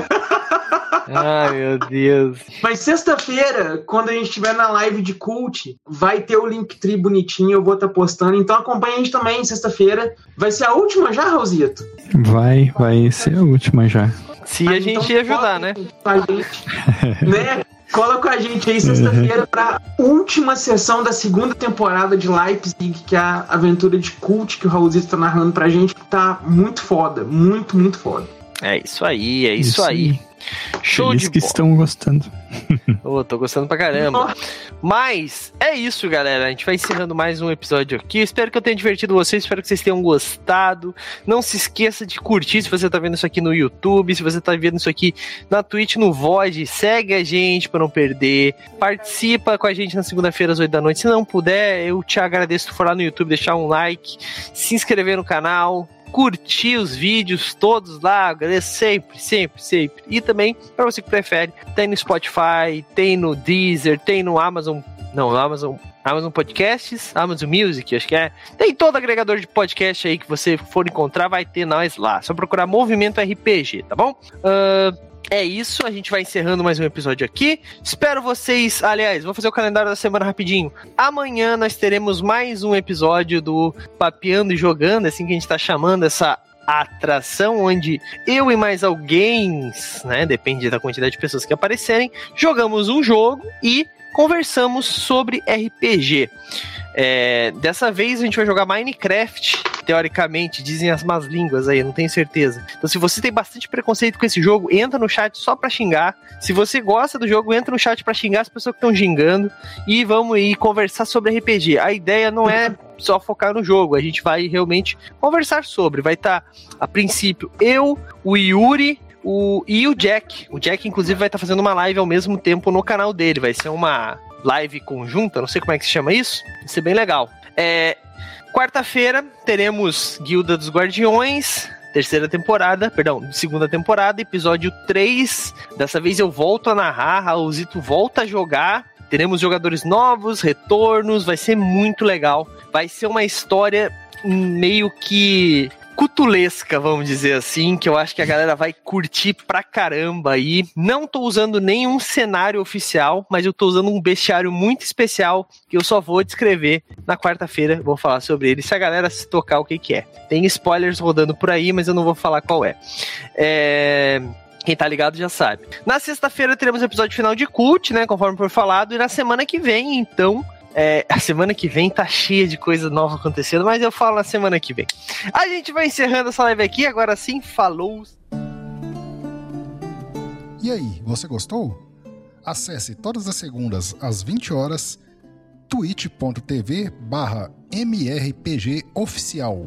Ai, meu Deus. Mas sexta-feira, quando a gente estiver na live de cult, vai ter o Linktree bonitinho, eu vou estar tá postando. Então acompanha a gente também sexta-feira. Vai ser a última já, Raulzito? Vai, vai ser a última já. Se a gente então, ajudar, né? A gente, né? Cola com a gente aí sexta-feira para última sessão da segunda temporada de Leipzig, que é a aventura de cult que o Raulzito tá narrando pra gente, que tá muito foda, muito, muito foda. É isso aí, é isso, isso aí. Show Feliz de que bola. estão gostando. [laughs] oh, tô gostando pra caramba. Mas é isso, galera. A gente vai encerrando mais um episódio aqui. Espero que eu tenha divertido vocês. Espero que vocês tenham gostado. Não se esqueça de curtir se você tá vendo isso aqui no YouTube. Se você tá vendo isso aqui na Twitch, no Void. Segue a gente pra não perder. Participa com a gente na segunda-feira às 8 da noite. Se não puder, eu te agradeço por for lá no YouTube, deixar um like, se inscrever no canal curtir os vídeos todos lá, sempre, sempre, sempre. E também, para você que prefere, tem no Spotify, tem no Deezer, tem no Amazon, não, no Amazon, Amazon Podcasts, Amazon Music, acho que é. Tem todo agregador de podcast aí que você for encontrar, vai ter nós lá. Só procurar Movimento RPG, tá bom? Uh, é isso, a gente vai encerrando mais um episódio aqui. Espero vocês. Aliás, vou fazer o calendário da semana rapidinho. Amanhã nós teremos mais um episódio do Papeando e Jogando, assim que a gente tá chamando essa atração onde eu e mais alguém, né, depende da quantidade de pessoas que aparecerem, jogamos um jogo e conversamos sobre RPG. É, dessa vez a gente vai jogar Minecraft, teoricamente, dizem as más línguas aí, não tenho certeza. Então, se você tem bastante preconceito com esse jogo, entra no chat só pra xingar. Se você gosta do jogo, entra no chat pra xingar as pessoas que estão gingando. E vamos aí conversar sobre RPG. A ideia não é só focar no jogo, a gente vai realmente conversar sobre. Vai estar, tá, a princípio, eu, o Yuri, o, e o Jack. O Jack, inclusive, vai estar tá fazendo uma live ao mesmo tempo no canal dele. Vai ser uma live conjunta, não sei como é que se chama isso. Vai ser bem legal. É, Quarta-feira teremos Guilda dos Guardiões, terceira temporada, perdão, segunda temporada, episódio 3. Dessa vez eu volto a narrar, Raulzito volta a jogar. Teremos jogadores novos, retornos, vai ser muito legal. Vai ser uma história meio que cutulesca, vamos dizer assim, que eu acho que a galera vai curtir pra caramba aí. Não tô usando nenhum cenário oficial, mas eu tô usando um bestiário muito especial que eu só vou descrever na quarta-feira. Vou falar sobre ele, se a galera se tocar o que que é. Tem spoilers rodando por aí, mas eu não vou falar qual é. É... Quem tá ligado já sabe. Na sexta-feira teremos o episódio final de Cult, né? Conforme foi falado. E na semana que vem, então, é, a semana que vem tá cheia de coisa nova acontecendo, mas eu falo na semana que vem. A gente vai encerrando essa live aqui, agora sim, falou! E aí, você gostou? Acesse todas as segundas às 20 horas twitch.tv barra mrpgoficial.